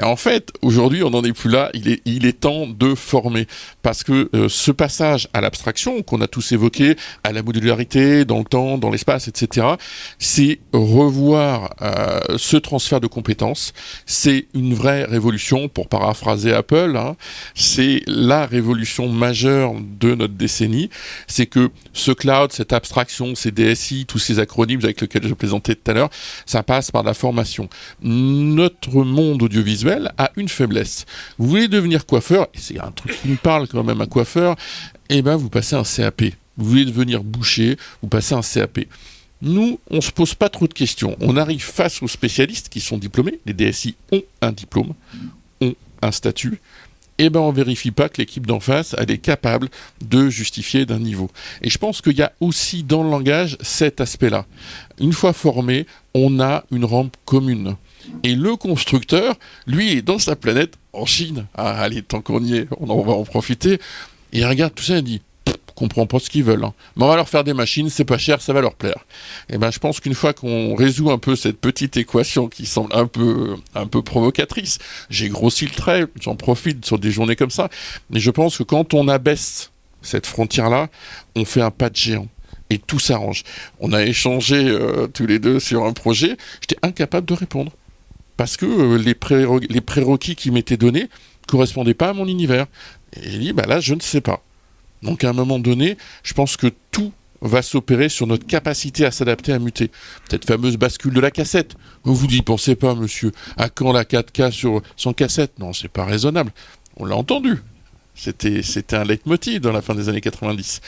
Et en fait, aujourd'hui, on n'en est plus là. Il est, temps de former. Parce que euh, ce passage à l'abstraction qu'on a tous évoqué, à la modularité, dans le temps, dans l'espace, etc., c'est revoir euh, ce transfert de compétences. C'est une vraie révolution, pour paraphraser Apple. Hein. C'est la révolution majeure de notre décennie. C'est que ce cloud, cette abstraction, ces DSI, tous ces acronymes avec lesquels je plaisantais tout à l'heure, ça passe par la formation. Notre monde audiovisuel a une faiblesse. Vous voulez devenir coiffeur, et c'est un truc qui me parle quand même, un coiffeur, eh ben vous passez un CAP. Vous voulez devenir boucher, vous passez un CAP. Nous, on se pose pas trop de questions. On arrive face aux spécialistes qui sont diplômés. Les DSI ont un diplôme, ont un statut. Eh ben on vérifie pas que l'équipe d'en face elle est capable de justifier d'un niveau. Et je pense qu'il y a aussi dans le langage cet aspect-là. Une fois formé, on a une rampe commune. Et le constructeur, lui, est dans sa planète en Chine. Ah, allez, tant qu'on y est, on en va en profiter. Et il regarde tout ça et dit comprend pas ce qu'ils veulent. Hein. Mais on va leur faire des machines, c'est pas cher, ça va leur plaire. Et ben, je pense qu'une fois qu'on résout un peu cette petite équation qui semble un peu, un peu provocatrice, j'ai grossi le trait, j'en profite sur des journées comme ça. Mais je pense que quand on abaisse cette frontière-là, on fait un pas de géant et tout s'arrange. On a échangé euh, tous les deux sur un projet, j'étais incapable de répondre parce que euh, les, prérequis qui m'étaient donnés correspondait pas à mon univers. Et j'ai dit, bah là, je ne sais pas. Donc à un moment donné, je pense que tout va s'opérer sur notre capacité à s'adapter, à muter. Cette fameuse bascule de la cassette. Vous n'y pensez pas, monsieur. À quand la 4K sur son cassette? Non, c'est pas raisonnable. On l'a entendu. C'était, un leitmotiv dans la fin des années 90.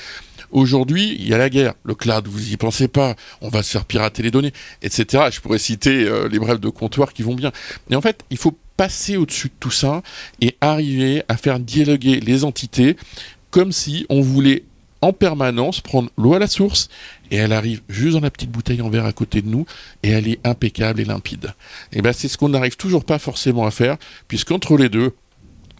Aujourd'hui, il y a la guerre, le cloud, vous y pensez pas, on va se faire pirater les données, etc. Je pourrais citer euh, les brèves de comptoir qui vont bien. Mais en fait, il faut passer au-dessus de tout ça et arriver à faire dialoguer les entités comme si on voulait en permanence prendre l'eau à la source et elle arrive juste dans la petite bouteille en verre à côté de nous et elle est impeccable et limpide. Et bien c'est ce qu'on n'arrive toujours pas forcément à faire puisqu'entre les deux,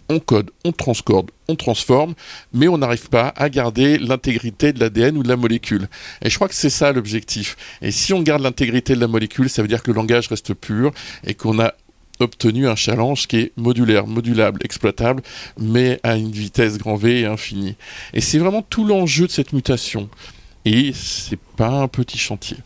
on code, on transcorde, on transforme, mais on n'arrive pas à garder l'intégrité de l'ADN ou de la molécule. Et je crois que c'est ça l'objectif. Et si on garde l'intégrité de la molécule, ça veut dire que le langage reste pur et qu'on a obtenu un challenge qui est modulaire, modulable, exploitable, mais à une vitesse grand V et infinie. Et c'est vraiment tout l'enjeu de cette mutation. Et c'est pas un petit chantier.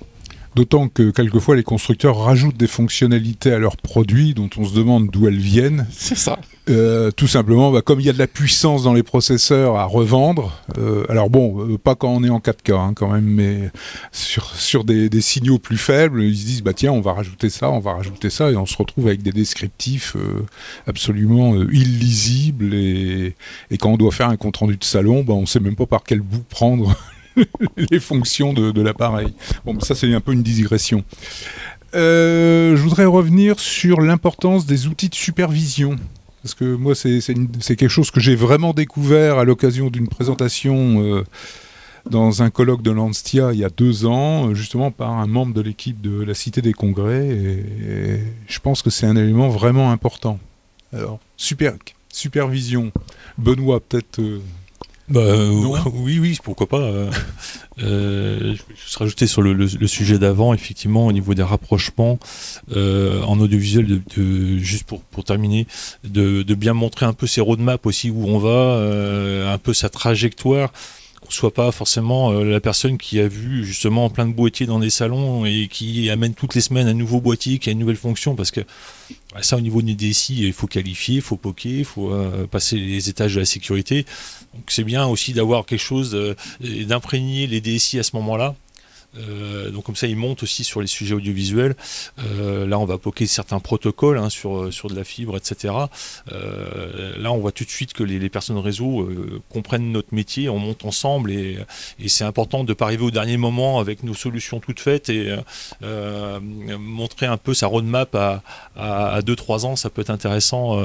D'autant que quelquefois les constructeurs rajoutent des fonctionnalités à leurs produits dont on se demande d'où elles viennent. C'est ça. Euh, tout simplement, bah, comme il y a de la puissance dans les processeurs à revendre, euh, alors bon, euh, pas quand on est en 4K hein, quand même, mais sur, sur des, des, signaux plus faibles, ils se disent, bah tiens, on va rajouter ça, on va rajouter ça, et on se retrouve avec des descriptifs absolument illisibles, et, et, quand on doit faire un compte-rendu de salon, bah, on sait même pas par quel bout prendre les fonctions de, de l'appareil. Bon, ça c'est un peu une digression. Euh, je voudrais revenir sur l'importance des outils de supervision. Parce que moi, c'est quelque chose que j'ai vraiment découvert à l'occasion d'une présentation euh, dans un colloque de l'Anstia il y a deux ans, justement par un membre de l'équipe de la Cité des Congrès. Et, je pense que c'est un élément vraiment important. Alors, super, supervision. Benoît, peut-être. Euh, bah, euh, oui, oui, pourquoi pas. Euh, euh, je vais rajouter sur le, le, le sujet d'avant, effectivement, au niveau des rapprochements euh, en audiovisuel, de, de, juste pour, pour terminer, de, de, bien montrer un peu ses roadmaps aussi où on va, euh, un peu sa trajectoire qu'on soit pas forcément euh, la personne qui a vu justement plein de boîtiers dans des salons et qui amène toutes les semaines un nouveau boîtier qui a une nouvelle fonction parce que ça au niveau du DSI il faut qualifier, il faut poker, il faut euh, passer les étages de la sécurité. Donc c'est bien aussi d'avoir quelque chose, euh, d'imprégner les DSI à ce moment-là euh, donc comme ça, il monte aussi sur les sujets audiovisuels. Euh, là, on va poker certains protocoles hein, sur, euh, sur de la fibre, etc. Là, on voit tout de suite que les, les personnes réseau comprennent notre métier, on monte ensemble et, c'est important de ne pas arriver au dernier moment avec nos solutions toutes faites et montrer un peu sa roadmap à, à, 2-3 ans, ça peut être intéressant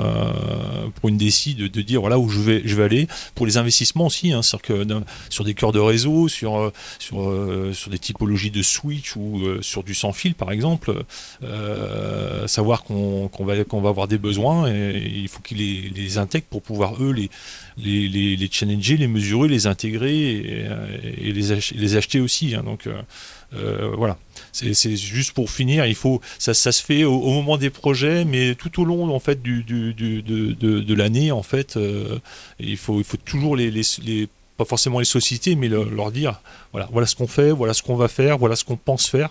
pour une DSI de, dire voilà où je vais, je vais aller. Pour les investissements aussi, hein, sur, des cœurs de réseau, sur, sur des types de switch ou euh, sur du sans fil par exemple, euh, savoir qu'on qu va, qu'on va avoir des besoins et il faut qu'ils les, intègrent pour pouvoir eux les, les, les, challenger, les mesurer, les intégrer et, et les, ach les, acheter aussi. Hein, donc euh, voilà, c'est juste pour finir, il faut ça, ça se fait au, moment des projets, mais tout au long en fait du, du, de, de, l'année en fait, euh, il faut il faut toujours les, les pas forcément les sociétés, mais le, leur dire voilà, voilà ce qu'on fait, voilà ce qu'on va faire, voilà ce qu'on pense faire.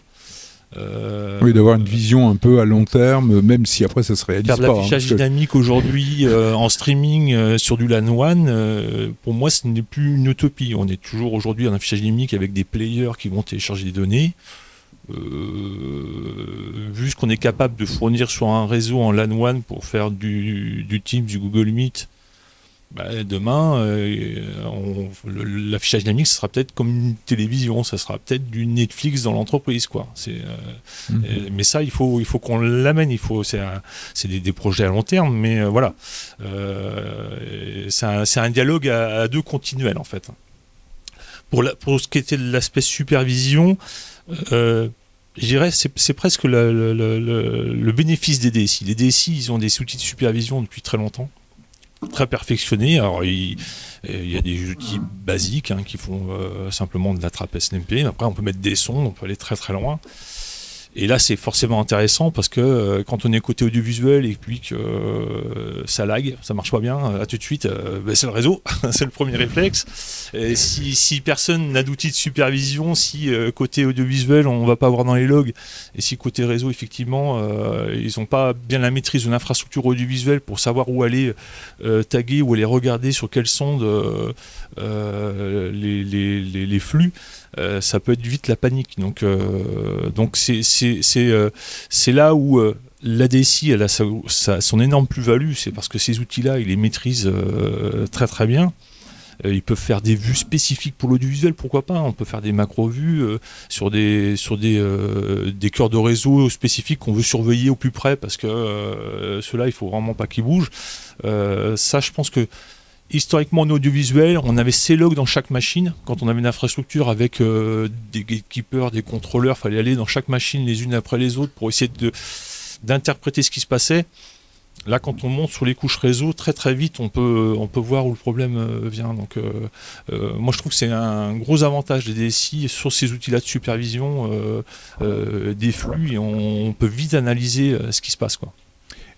Euh, oui, d'avoir une vision un peu à long terme, même si après ça se réalise faire de l'affichage hein, dynamique que... aujourd'hui euh, en streaming euh, sur du LAN one, pour moi ce n'est plus une utopie. On est toujours aujourd'hui en affichage dynamique avec des players qui vont télécharger des données. vu ce qu'on est capable de fournir sur un réseau en LAN one pour faire du, du Teams, du Google Meet, bah, demain, euh, l'affichage dynamique, ce sera peut-être comme une télévision, ça sera peut-être du Netflix dans l'entreprise, quoi. Euh, mmh. et, mais ça, il faut, il faut qu'on l'amène. Il faut, c'est, des, des, projets à long terme, mais euh, voilà, euh, c'est un, un, dialogue à, à, deux continuels en fait. Pour, la, pour ce qui était de l'aspect supervision. Euh, je dirais c'est, c'est presque le, le, le, le, bénéfice des DSI. Les DSI, ils ont des outils de supervision depuis très longtemps très perfectionné. Alors, il, il, y a des outils basiques hein, qui font euh, simplement de la trappe SNMP. Après, on peut mettre des sons, on peut aller très très loin. Et là, c'est forcément intéressant parce que euh, quand on est côté audiovisuel et puis que euh, ça lag, ça marche pas bien, à tout de suite, euh, ben, c'est le réseau, c'est le premier réflexe. Et si, personne n'a d'outils de supervision, si côté audiovisuel on va pas voir dans les logs, et si côté réseau effectivement ils n'ont pas bien la maîtrise de l'infrastructure audiovisuelle pour savoir où aller taguer, où aller regarder sur quels sondes les, les, flux, ça peut être vite la panique. Donc donc c'est euh, c'est là où euh, l'ADSI a son énorme plus-value, c'est parce que ces outils-là, ils les maîtrisent euh, très très bien. ils peuvent faire des vues spécifiques pour l'audiovisuel, pourquoi pas On peut faire des macro-vues sur des sur des, des cœurs de réseau spécifiques qu'on veut surveiller au plus près parce que ceux-là, il faut vraiment pas qu'ils bougent. ça, je pense que historiquement en audiovisuel, on avait ces logs dans chaque machine. Quand on avait une infrastructure avec euh, des gatekeepers, des contrôleurs, il fallait aller dans chaque machine les unes après les autres pour essayer d'interpréter ce qui se passait. Là, quand on monte sur les couches réseau, très très vite, on peut, voir où le problème euh, vient. Donc, euh, moi, je trouve que c'est un gros avantage des DSI sur ces outils-là de supervision des flux et on, peut vite analyser ce qui se passe.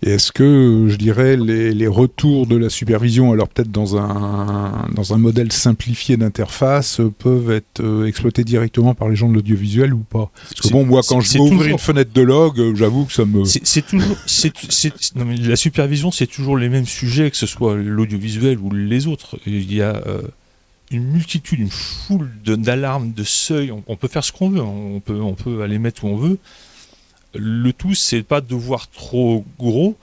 Et est-ce que, je dirais, les, retours de la supervision, alors peut-être dans un, dans un modèle simplifié d'interface, peuvent être euh, exploités directement par les gens de l'audiovisuel ou pas? Parce que bon, moi, quand je vais ouvrir une fenêtre de log, euh, j'avoue que ça me... C'est toujours... non, mais la supervision, c'est toujours les mêmes sujets, que ce soit l'audiovisuel ou les autres. Il y a... Euh, une multitude, une foule d'alarmes, de, seuils. On, on, peut faire ce qu'on veut, on peut, on peut aller mettre où on veut. Le tout, c'est pas de voir trop gros.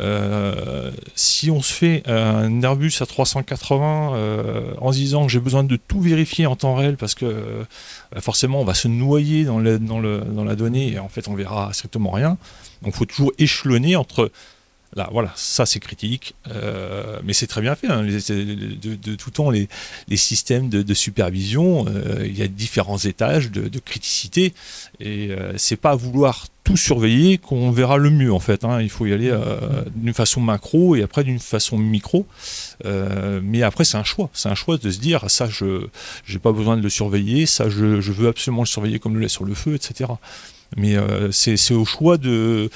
Euh, si on se fait un Airbus à 380 euh, en se disant que j'ai besoin de tout vérifier en temps réel parce que euh, forcément on va se noyer dans, dans, la donnée et en fait on verra strictement rien. Donc il faut toujours échelonner entre Là, voilà, ça c'est critique, euh, mais c'est très bien fait. Hein. de, tout temps, les, systèmes de, supervision, euh, il y a différents étages de, criticité, et euh, c'est pas à vouloir tout surveiller qu'on verra le mieux en fait. Hein. Il faut y aller d'une façon macro et après d'une façon micro. mais après, c'est un choix. C'est un choix de se dire ça, je n'ai pas besoin de le surveiller, ça, je, je, veux absolument le surveiller comme le lait sur le feu, etc. Mais euh, c'est au choix de,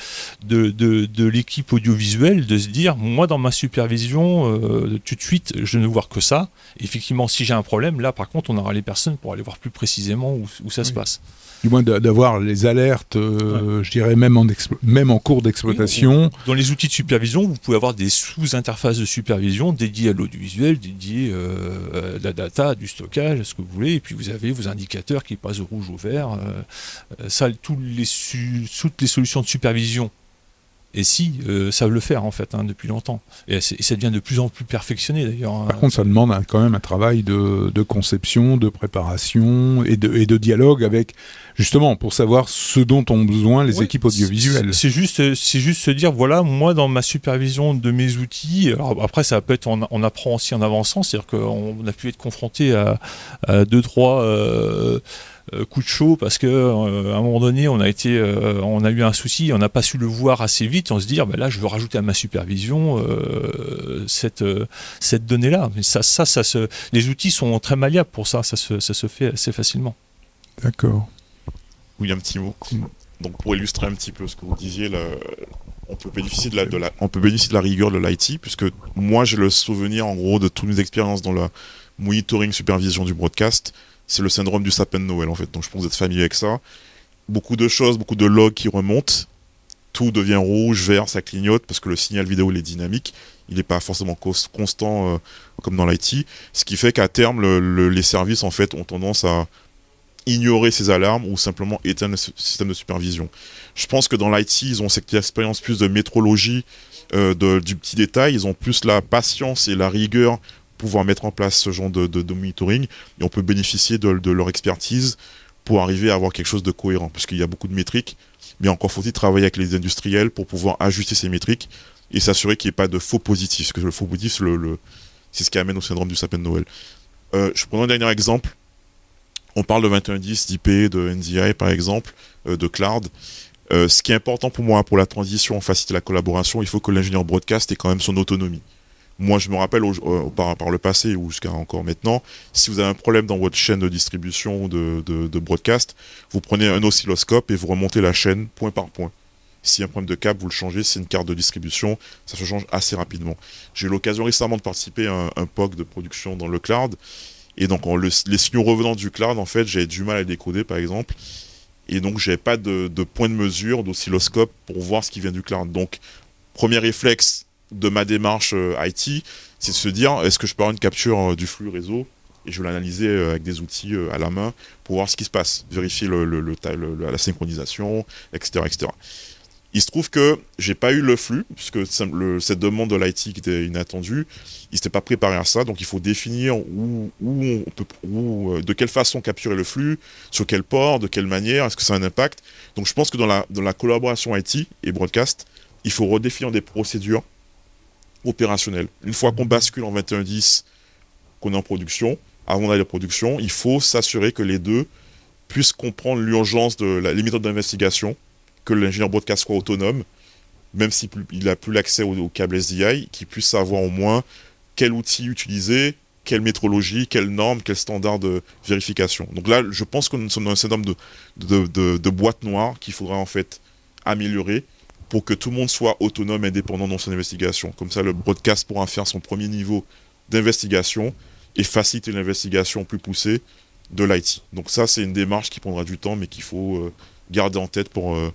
de, de, l'équipe audiovisuelle de se dire, moi dans ma supervision, euh, tout de suite, je ne vois que ça. Effectivement, si j'ai un problème, là par contre, on aura les personnes pour aller voir plus précisément où, où ça se passe du moins d'avoir les alertes, euh, je dirais même en, même en cours d'exploitation. Dans les outils de supervision, vous pouvez avoir des sous-interfaces de supervision dédiées à l'audiovisuel, dédiées euh, à la data, du stockage, à ce que vous voulez, et puis vous avez vos indicateurs qui passent au rouge au vert. Ça, tous les toutes les solutions de supervision et si euh, savent le faire en fait hein, depuis longtemps. Et, ça devient de plus en plus perfectionné d'ailleurs. Hein. Par contre, ça demande quand même un travail de, conception, de préparation et de, et de, dialogue avec justement pour savoir ce dont ont besoin les équipes audiovisuelles. C'est juste, c'est juste se dire voilà, moi dans ma supervision de mes outils. après, ça peut être, on, apprend aussi en avançant, c'est-à-dire qu'on a pu être confronté à, à deux trois. Euh, euh, coup de chaud parce que euh, à un moment donné on a été euh, on a eu un souci on n'a pas su le voir assez vite on se dit ah, ben là je veux rajouter à ma supervision cette cette donnée là mais ça ça ça se les outils sont très malléables pour ça ça se, ça se fait assez facilement d'accord oui un petit mot donc pour illustrer un petit peu ce que vous disiez on peut bénéficier de la, on peut bénéficier de la rigueur de l'IT puisque moi j'ai le souvenir en gros de toutes mes expériences dans le monitoring supervision du broadcast c'est le syndrome du sapin de Noël en fait. Donc je pense que vous êtes familier avec ça. Beaucoup de choses, beaucoup de logs qui remontent. Tout devient rouge, vert, ça clignote parce que le signal vidéo il est dynamique. Il n'est pas forcément constant euh, comme dans l'IT. Ce qui fait qu'à terme, les services en fait ont tendance à ignorer ces alarmes ou simplement éteindre le système de supervision. Je pense que dans l'IT, ils ont cette expérience plus de métrologie, euh, du petit détail. Ils ont plus la patience et la rigueur pouvoir mettre en place ce genre de, monitoring et on peut bénéficier de, leur expertise pour arriver à avoir quelque chose de cohérent parce qu'il y a beaucoup de métriques mais encore faut-il travailler avec les industriels pour pouvoir ajuster ces métriques et s'assurer qu'il n'y ait pas de faux positifs parce que le faux positif c'est ce qui amène au syndrome du sapin de Noël euh, je prends un dernier exemple on parle de 2110 d'IP de NDI par exemple euh, de cloud euh, ce qui est important pour moi pour la transition, faciliter la collaboration, il faut que l'ingénieur broadcast ait quand même son autonomie Moi, je me rappelle au, par, le passé ou jusqu'à encore maintenant, si vous avez un problème dans votre chaîne de distribution de, de, broadcast, vous prenez un oscilloscope et vous remontez la chaîne point par point. S'il y a un problème de câble, vous le changez. C'est une carte de distribution. Ça se change assez rapidement. J'ai eu l'occasion récemment de participer à un, POC de production dans le cloud. Et donc, les signaux revenant du cloud, en fait, j'avais du mal à les décoder, par exemple. Et donc, j'avais pas de, point de mesure, d'oscilloscope pour voir ce qui vient du cloud. Donc, premier réflexe de ma démarche euh, IT, c'est de se dire est-ce que je peux avoir une capture euh, du flux réseau? Et je vais l'analyser euh, avec des outils à la main pour voir ce qui se passe, vérifier la synchronisation, etc., etc. Il se trouve que j'ai pas eu le flux, puisque cette demande de l'IT qui était inattendue, il s'était pas préparé à ça, donc il faut définir où, on peut, euh, de quelle façon capturer le flux, sur quel port, de quelle manière, est-ce que ça a un impact. Donc je pense que dans la, dans la collaboration IT et broadcast, il faut redéfinir des procédures opérationnelles. Une fois qu'on bascule en 21.10, qu'on est en production, avant d'aller en production, il faut s'assurer que les deux puissent comprendre l'urgence de la, les méthodes d'investigation, que l'ingénieur broadcast soit autonome, même s'il n'a plus l'accès au, câble SDI, qu'il puisse savoir au moins quel outil utiliser, quelle métrologie, quelle norme, quel standard de vérification. Donc là, je pense que nous sommes dans un syndrome de, de, de, boîte noire qu'il faudra en fait améliorer pour que tout le monde soit autonome et indépendant dans son investigation. Comme ça, le broadcast pourra faire son premier niveau d'investigation et faciliter l'investigation plus poussée de l'IT. Donc ça, c'est une démarche qui prendra du temps, mais qu'il faut euh, garder en tête pour, euh,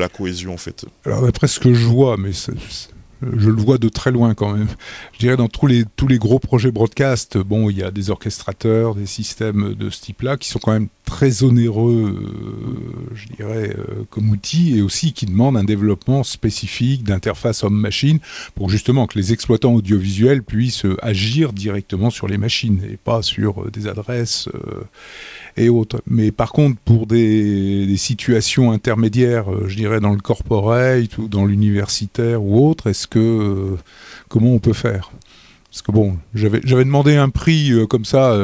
la cohésion en fait. Alors après ce que je vois, mais je le vois de très loin quand même. Je dirais dans tous les, tous les gros projets broadcast, bon, il y a des orchestrateurs, des systèmes de ce type-là qui sont quand même très onéreux, euh, je dirais, euh, comme outil, et aussi qui demandent un développement spécifique d'interface homme-machine pour justement que les exploitants audiovisuels puissent agir directement sur les machines et pas sur des adresses et autres. Mais par contre, pour des, situations intermédiaires, euh, je dirais dans le corporate ou dans l'universitaire ou autre, est-ce que euh, comment on peut faire? Parce que bon, j'avais demandé un prix euh, comme ça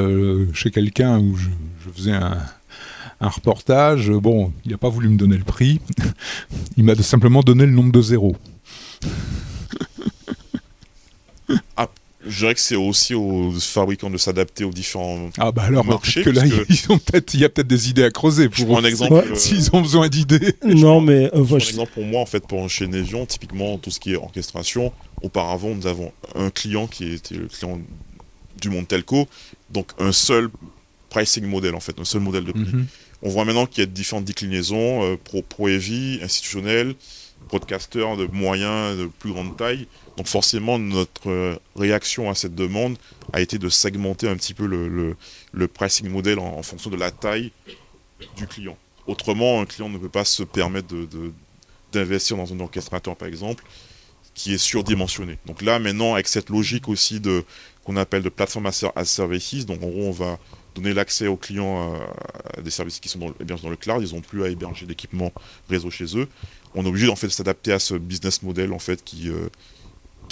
chez quelqu'un où je, faisais un, un reportage. Bon, il n'a pas voulu me donner le prix. il m'a simplement donné le nombre de zéros. Ah, je dirais que c'est aussi aux fabricants de s'adapter aux différents ah bah alors, marchés. Que là, ils ont peut-être, il y a peut-être des idées à creuser pour un exemple. Euh, s'ils ont besoin d'idées. Non, mais euh, un exemple pour moi en fait pour chez Nevion, typiquement tout ce qui est orchestration. Auparavant, nous avons un client qui était le client du monde telco, donc un seul pricing model en fait, un seul modèle de prix. Mhm. On voit maintenant qu'il y a différentes déclinaisons euh, pro, pro heavy, institutionnel, broadcaster de moyen, de plus grande taille. Donc forcément, notre euh, réaction à cette demande a été de segmenter un petit peu le, le, pricing model en, fonction de la taille du client. Autrement, un client ne peut pas se permettre d'investir de, dans un orchestrateur, par exemple, qui est surdimensionné. Donc là, maintenant, avec cette logique aussi de qu'on appelle de plateforme as services, donc en gros, on va donner l'accès aux clients à, des services qui sont dans, hébergés dans le cloud, ils n'ont plus à héberger d'équipements réseau chez eux on est obligé en fait de s'adapter à ce business model en fait qui euh,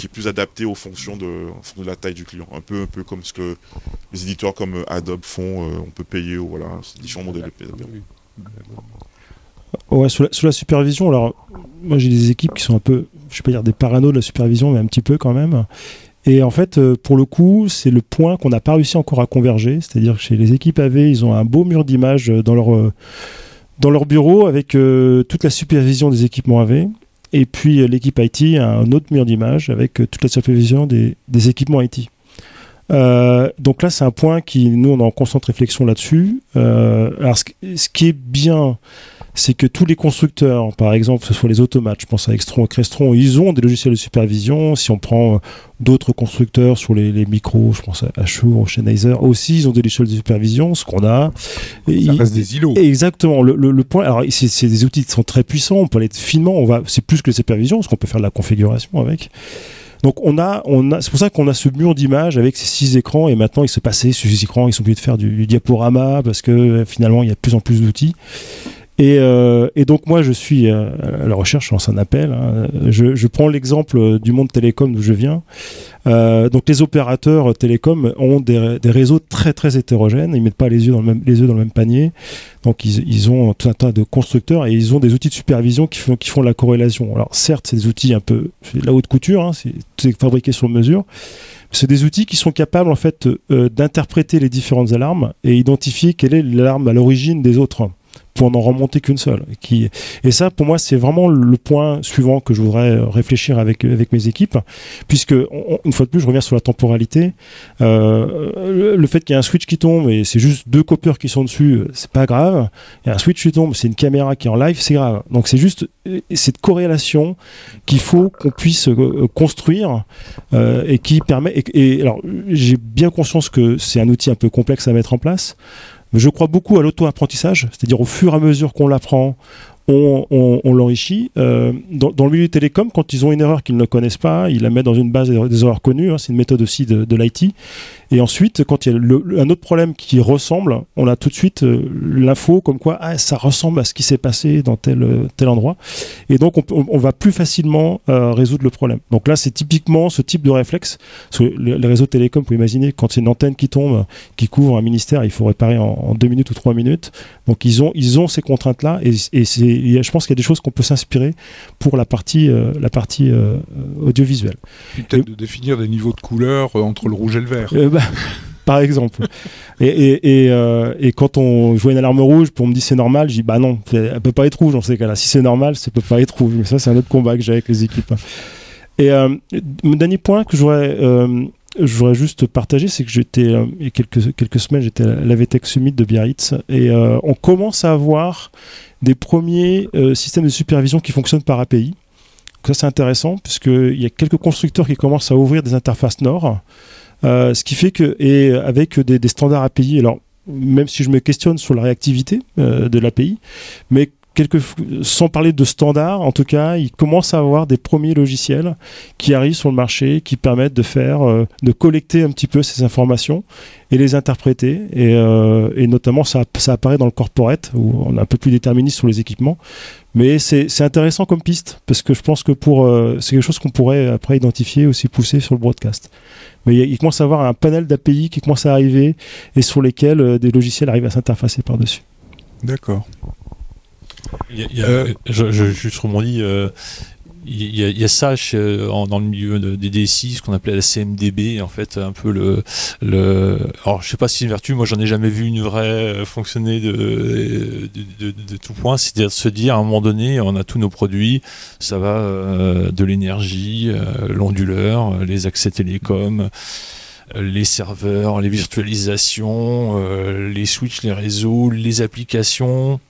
est plus adapté aux fonctions de, la taille du client. Un peu, un peu comme ce que les éditeurs comme euh, Adobe font, euh, on peut payer, voilà, c'est différents modèles de paiement. Ouais, sous la, supervision, alors moi j'ai des équipes qui sont un peu, je vais pas dire des parano de la supervision, mais un petit peu quand même. Et en fait, pour le coup, c'est le point qu'on n'a pas réussi encore à converger. C'est-à-dire que chez les équipes AV, ils ont un beau mur d'images dans leur dans leur bureau avec euh, toute la supervision des équipements AV. Et puis euh, l'équipe IT a un autre mur d'image avec euh, toute la supervision des, des équipements IT. donc là, c'est un point qui, nous, on est en constante réflexion là-dessus. alors, ce, qui est bien, c'est que tous les constructeurs, par exemple, que ce soit les automates, je pense à Extron et Crestron, ils ont des logiciels de supervision. Si on prend euh, d'autres constructeurs sur les, micros, je pense à Shure, Sennheiser, aussi, ils ont des logiciels de supervision, ce qu'on a. Ça reste des îlots. Exactement. Le, point, alors, c'est des outils qui sont très puissants, on peut aller finement, on va, c'est plus que les supervisions, parce qu'on peut faire de la configuration avec. Donc on a, on a, c'est pour ça qu'on a ce mur d'image avec ces six écrans et maintenant il se passait sur ces écrans, ils sont obligés de faire du, du diaporama parce que finalement il y a de plus en plus d'outils. Et, euh, et, donc moi je suis euh, à la recherche, je lance un appel. Hein. Je, je, prends l'exemple du monde télécom d'où je viens. Euh, donc les opérateurs télécoms ont des, des, réseaux très très hétérogènes. Ils mettent pas les yeux dans le même, les dans le même panier. Donc ils, ils, ont tout un tas de constructeurs et ils ont des outils de supervision qui font, qui font la corrélation. Alors certes c'est des outils un peu la haute couture, hein, c'est fabriqué sur mesure. C'est des outils qui sont capables en fait euh, d'interpréter les différentes alarmes et identifier quelle est l'alarme à l'origine des autres pour n'en remonter qu'une seule. Qui... Et ça, pour moi, c'est vraiment le point suivant que je voudrais réfléchir avec, avec mes équipes, puisque, une fois de plus, je reviens sur la temporalité. Euh, le fait qu'il y ait un switch qui tombe et c'est juste deux copieurs qui sont dessus, c'est pas grave. Il y a un switch qui tombe, c'est une caméra qui est en live, c'est grave. Donc c'est juste cette corrélation qu'il faut qu'on puisse euh, construire euh, et qui permet. Et, et alors, j'ai bien conscience que c'est un outil un peu complexe à mettre en place. Je crois beaucoup à l'auto-apprentissage, c'est-à-dire au fur et à mesure qu'on l'apprend, on, l'enrichit. Euh, dans, le milieu télécom, quand ils ont une erreur qu'ils ne connaissent pas, ils la mettent dans une base des erreurs connues. Hein, c'est une méthode aussi de, l'IT. Et ensuite, quand il y a un autre problème qui ressemble, on a tout de suite euh, l'info comme quoi ah, ça ressemble à ce qui s'est passé dans tel, euh, tel endroit. Et donc, on, va plus facilement résoudre le problème. Donc là, c'est typiquement ce type de réflexe. les, réseaux télécoms, vous pouvez imaginer, quand c'est une antenne qui tombe, qui couvre un ministère, il faut réparer en, deux minutes ou trois minutes. Donc, ils ont, ils ont ces contraintes-là. Et, et je pense qu'il y a des choses qu'on peut s'inspirer pour la partie, la partie audiovisuelle. Peut-être de définir des niveaux de couleur entre le rouge et le vert. Bah, par exemple. Et, euh, et, quand on joue une alarme rouge, pour me dire c'est normal, je dis bah non, elle peut pas être rouge dans ces cas-là. Si c'est normal, ça peut pas être rouge. Mais ça, c'est un autre combat que j'ai avec les équipes. Et euh, mon dernier point que euh, je voudrais, juste partager, c'est que j'étais, il y a quelques, quelques semaines, j'étais à la VTech Summit de Biarritz et on commence à avoir des premiers systèmes de supervision qui fonctionnent par API. ça, c'est intéressant puisqu'il y a quelques constructeurs qui commencent à ouvrir des interfaces Nord. Euh, ce qui fait que, et avec des, des, standards API, alors même si je me questionne sur la réactivité euh, de l'API, mais Sans parler de standards, en tout cas, il commence à avoir des premiers logiciels qui arrivent sur le marché, qui permettent de faire, euh, de collecter un petit peu ces informations et les interpréter. Et, euh, notamment, ça, apparaît dans le corporate, où on est un peu plus déterministe sur les équipements. Mais c'est intéressant comme piste, parce que je pense que euh, c'est quelque chose qu'on pourrait après identifier, aussi pousser sur le broadcast. Mais il, commence à avoir un panel d'API qui commence à arriver et sur lesquels des logiciels arrivent à s'interfacer par-dessus. D'accord. Y a, euh, je, je, juste rebondis. Euh, il y, a, ça dans le milieu des DSI, ce qu'on appelait la CMDB, en fait, un peu le. le alors, je sais pas si c'est une vertu, moi j'en ai jamais vu une vraie fonctionner de, de, tout point. C'est-à-dire se dire, à un moment donné, on a tous nos produits, ça va de l'énergie, l'onduleur, les accès télécoms les serveurs, les virtualisations, les switches, les réseaux, les applications,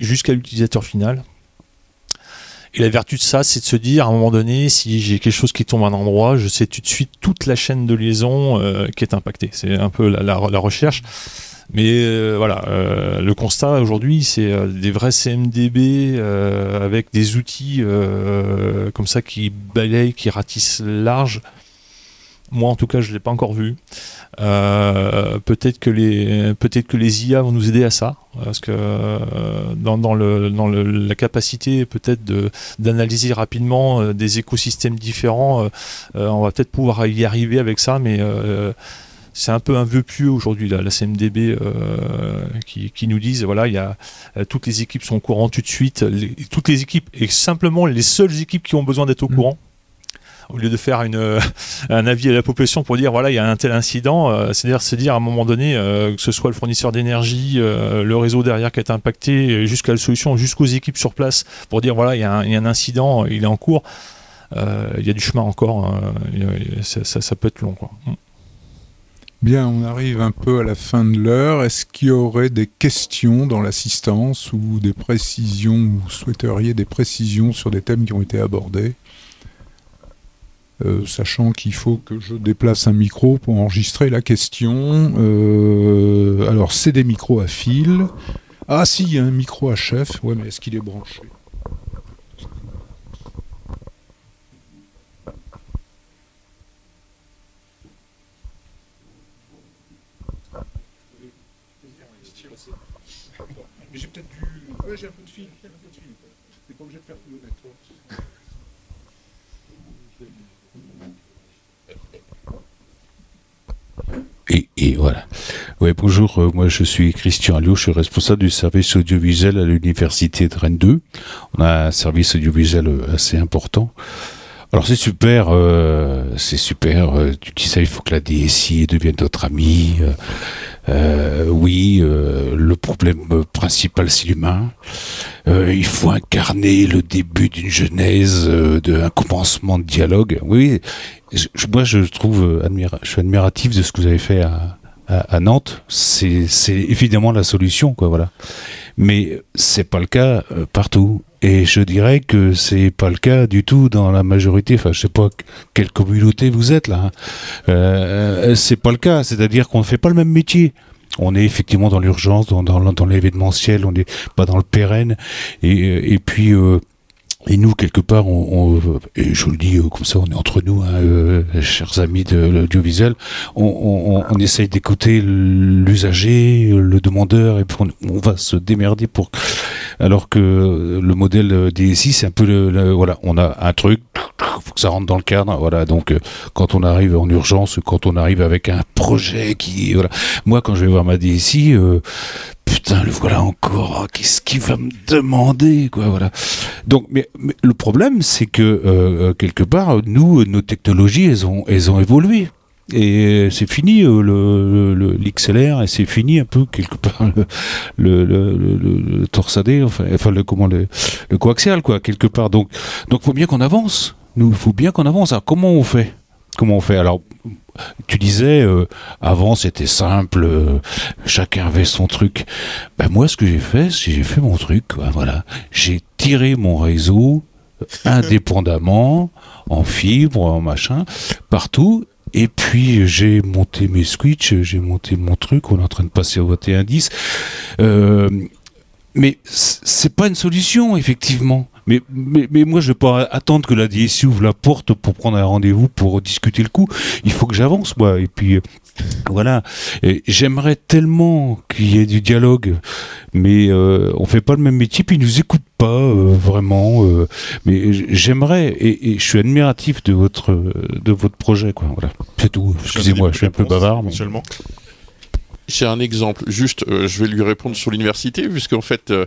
jusqu'à l'utilisateur final. Et la vertu de ça, c'est de se dire, à un moment donné, si j'ai quelque chose qui tombe à un endroit, je sais tout de suite toute la chaîne de liaison euh, qui est impactée. C'est un peu la, recherche. Mais euh, voilà, euh, le constat aujourd'hui, c'est des vrais CMDB avec des outils comme ça qui balayent, qui ratissent large. Moi, en tout cas, je ne l'ai pas encore vu. Euh, peut-être que les peut-être que les IA vont nous aider à ça, parce que euh, dans, dans, le, dans le, la capacité peut-être de d'analyser rapidement euh, des écosystèmes différents, on va peut-être pouvoir y arriver avec ça, mais c'est un peu un vœu pieux aujourd'hui la CMDB qui, qui, nous disent voilà il y a toutes les équipes sont au courant tout de suite toutes les équipes et simplement les seules équipes qui ont besoin d'être au mmh. courant au lieu de faire euh, un avis à la population pour dire voilà il y a un tel incident, euh, c'est-à-dire se dire à un moment donné euh, que ce soit le fournisseur d'énergie, le réseau derrière qui est impacté, jusqu'à la solution, jusqu'aux équipes sur place pour dire voilà il y, a un, incident, il est en cours. il y a du chemin encore, ça, peut être long quoi. Mm. Bien, on arrive un peu à la fin de l'heure. Est-ce qu'il y aurait des questions dans l'assistance ou des précisions, ou vous souhaiteriez des précisions sur des thèmes qui ont été abordés? Euh, sachant qu'il faut que je déplace un micro pour enregistrer la question. Euh, alors, c'est des micros à fil. Ah si, il y a un micro à chef. Ouais, mais est-ce qu'il est branché? J'ai peut-être j'ai un peu de fil. J'ai un peu de fil. T'es pas obligé de faire tout le net. Voilà. Bonjour, euh, moi je suis Christian Alliot, je suis responsable du service audiovisuel à l'université de Rennes 2. On a un service audiovisuel euh, assez important. Alors c'est super, euh, c'est super. tu dis ça, il faut que la DSI devienne notre euh, oui, le problème principal c'est l'humain. Il faut incarner le début d'une genèse, d'un commencement de dialogue. Oui, moi je trouve, je suis admiratif de ce que vous avez fait à, Nantes. C'est évidemment la solution, quoi, voilà. Mais c'est pas le cas euh, partout. Et je dirais que c'est pas le cas du tout dans la majorité. Enfin, je sais pas quelle communauté vous êtes là. hein. Euh, c'est pas le cas. C'est-à-dire qu'on ne fait pas le même métier. On est effectivement dans l'urgence, dans, l'événementiel, on n'est pas dans le pérenne. Et, et puis, euh, et nous, quelque part, on, on- et je le dis euh, comme ça, on est entre nous, hein, euh, chers amis de l'audiovisuel, on, on, on essaye d'écouter l'usager, le demandeur, et puis on, on va se démerder pour. Alors que le modèle DSI, c'est un peu le, le- voilà, on a un truc, faut que ça rentre dans le cadre, voilà. Donc, euh, quand on arrive en urgence, quand on arrive avec un projet qui, voilà, moi, quand je vais voir ma DSI. Euh, Putain, le voilà encore. ah, Qu'est-ce qu'il va me demander, quoi, voilà. Donc, mais, le problème, c'est que euh, euh, quelque part, nous, nos technologies, elles ont, elles ont évolué. Et c'est fini euh, le, l'XLR et c'est fini un peu quelque part le, le, torsadé, enfin, le comment le, le coaxial quoi quelque part. Donc donc faut bien qu'on avance. Nous, faut bien qu'on avance. Alors comment on fait? Comment on fait Alors tu disais euh, avant c'était simple, euh, chacun avait son truc. Ben moi ce que j'ai fait, c'est j'ai fait mon truc. voilà, j'ai tiré mon réseau euh, indépendamment en fibre, en machin, partout. Et puis j'ai monté mes switches, j'ai monté mon truc, on est en train de passer au 2110. Euh, mais c'est pas une solution, effectivement. Mais, mais, mais moi, je vais pas attendre que la DSI ouvre la porte pour prendre un rendez-vous pour discuter le coup. Il faut que j'avance, moi. Et puis, euh, voilà. J'aimerais tellement qu'il y ait du dialogue, mais euh, on fait pas le même métier, puis ils nous écoutent pas euh, vraiment. euh, mais j'aimerais, et, et je suis admiratif de votre de votre projet, quoi. Voilà, c'est tout. Excusez-moi, je suis un peu bavard. mais-. J'ai un exemple, juste, euh, je vais lui répondre sur l'université, puisqu'en fait, euh,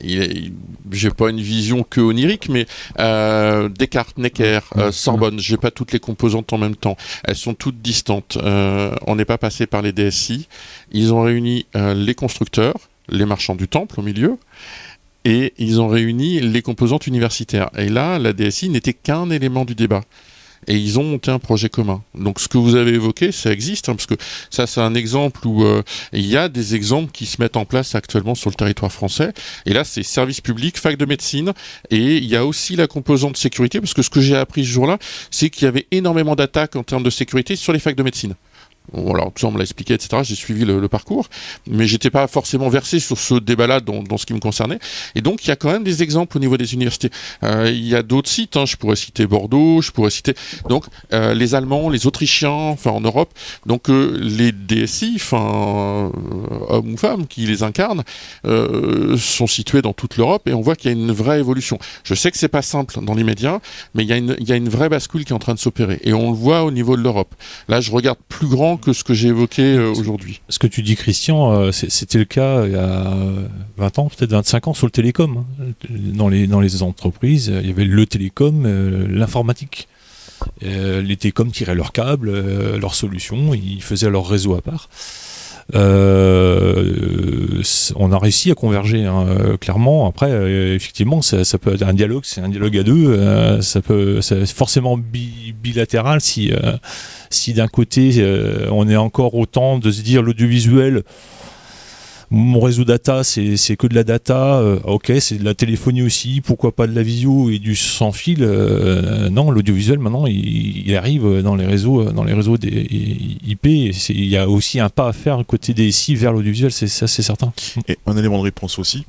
j'ai pas une vision que onirique, mais euh, Descartes, Necker, Sorbonne, j'ai pas toutes les composantes en même temps. Elles sont toutes distantes. On n'est pas passé par les DSI. Ils ont réuni les constructeurs, les marchands du temple au milieu, et ils ont réuni les composantes universitaires. Et là, la DSI n'était qu'un élément du débat. Et ils ont monté un projet commun. Donc ce que vous avez évoqué, ça existe, hein, parce que ça, c'est un exemple où euh, il y a des exemples qui se mettent en place actuellement sur le territoire français. Et là, c'est service public, fac de médecine, et il y a aussi la composante sécurité, parce que ce que j'ai appris ce jour-là, c'est qu'il y avait énormément d'attaques en termes de sécurité sur les facs de médecine. Alors, tout ça, on me l'a expliqué, etc. J'ai suivi le, parcours, mais j'étais pas forcément versé sur ce débat-là dans, ce qui me concernait. Et donc, il y a quand même des exemples au niveau des universités. Euh, il y a d'autres sites, hein, je pourrais citer Bordeaux, je pourrais citer donc euh, les Allemands, les Autrichiens, enfin en Europe. Donc euh, les DSI, enfin hommes ou femmes qui les incarnent, sont situés dans toute l'Europe et on voit qu'il y a une vraie évolution. Je sais que c'est pas simple dans l'immédiat, mais il y, a une, il y a une vraie bascule qui est en train de s'opérer et on le voit au niveau de l'Europe. Là, je regarde plus grand que ce que j'ai évoqué euh, aujourd'hui. Ce que tu dis, Christian, euh, c'était le cas il y a 20 ans, peut-être 25 ans sur le télécom. hein. Dans, les, dans les entreprises, il y avait le télécom, euh, l'informatique. Les télécoms tiraient leurs câbles, leurs solutions, ils faisaient leur réseau à part. Euh, on a réussi à converger, hein, euh, clairement. Après, euh, effectivement, ça, ça peut être un dialogue, c'est un dialogue à deux. euh, ça peut, c'est forcément bi- bilatéral si, si d'un côté euh, on est encore autant de se dire l'audiovisuel. Mon réseau data, c'est que de la data. euh, ok, c'est de la téléphonie aussi. Pourquoi pas de la visio et du sans fil euh, Non, l'audiovisuel maintenant, il, arrive dans les réseaux, euh, dans les réseaux IP. Il y a aussi un pas à faire côté des SI vers l'audiovisuel, c'est ça, c'est certain. Et un élément de réponse aussi.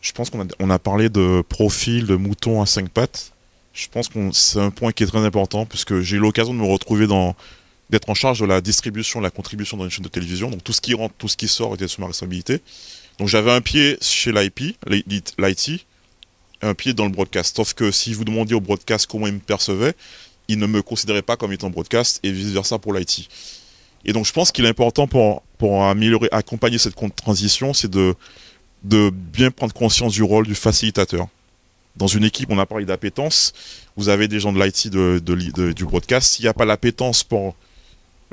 Je pense qu'on a, on a parlé de profil, de mouton à cinq pattes. Je pense que c'est un point qui est très important puisque j'ai eu l'occasion de me retrouver dans d'être en charge de la distribution, la contribution dans une chaîne de télévision. Donc tout ce qui rentre, tout ce qui sort était sous ma responsabilité. Donc j'avais un pied chez l'IP, l'IT, un pied dans le broadcast. Sauf que si vous demandiez au broadcast comment il me percevait, il ne me considérait pas comme étant broadcast et vice-versa pour l'IT. Et donc je pense qu'il est important pour, pour améliorer, accompagner cette transition, c'est de, de bien prendre conscience du rôle du facilitateur. Dans une équipe, on a parlé d'appétence, vous avez des gens de l'IT de, du broadcast, s'il n'y a pas l'appétence pour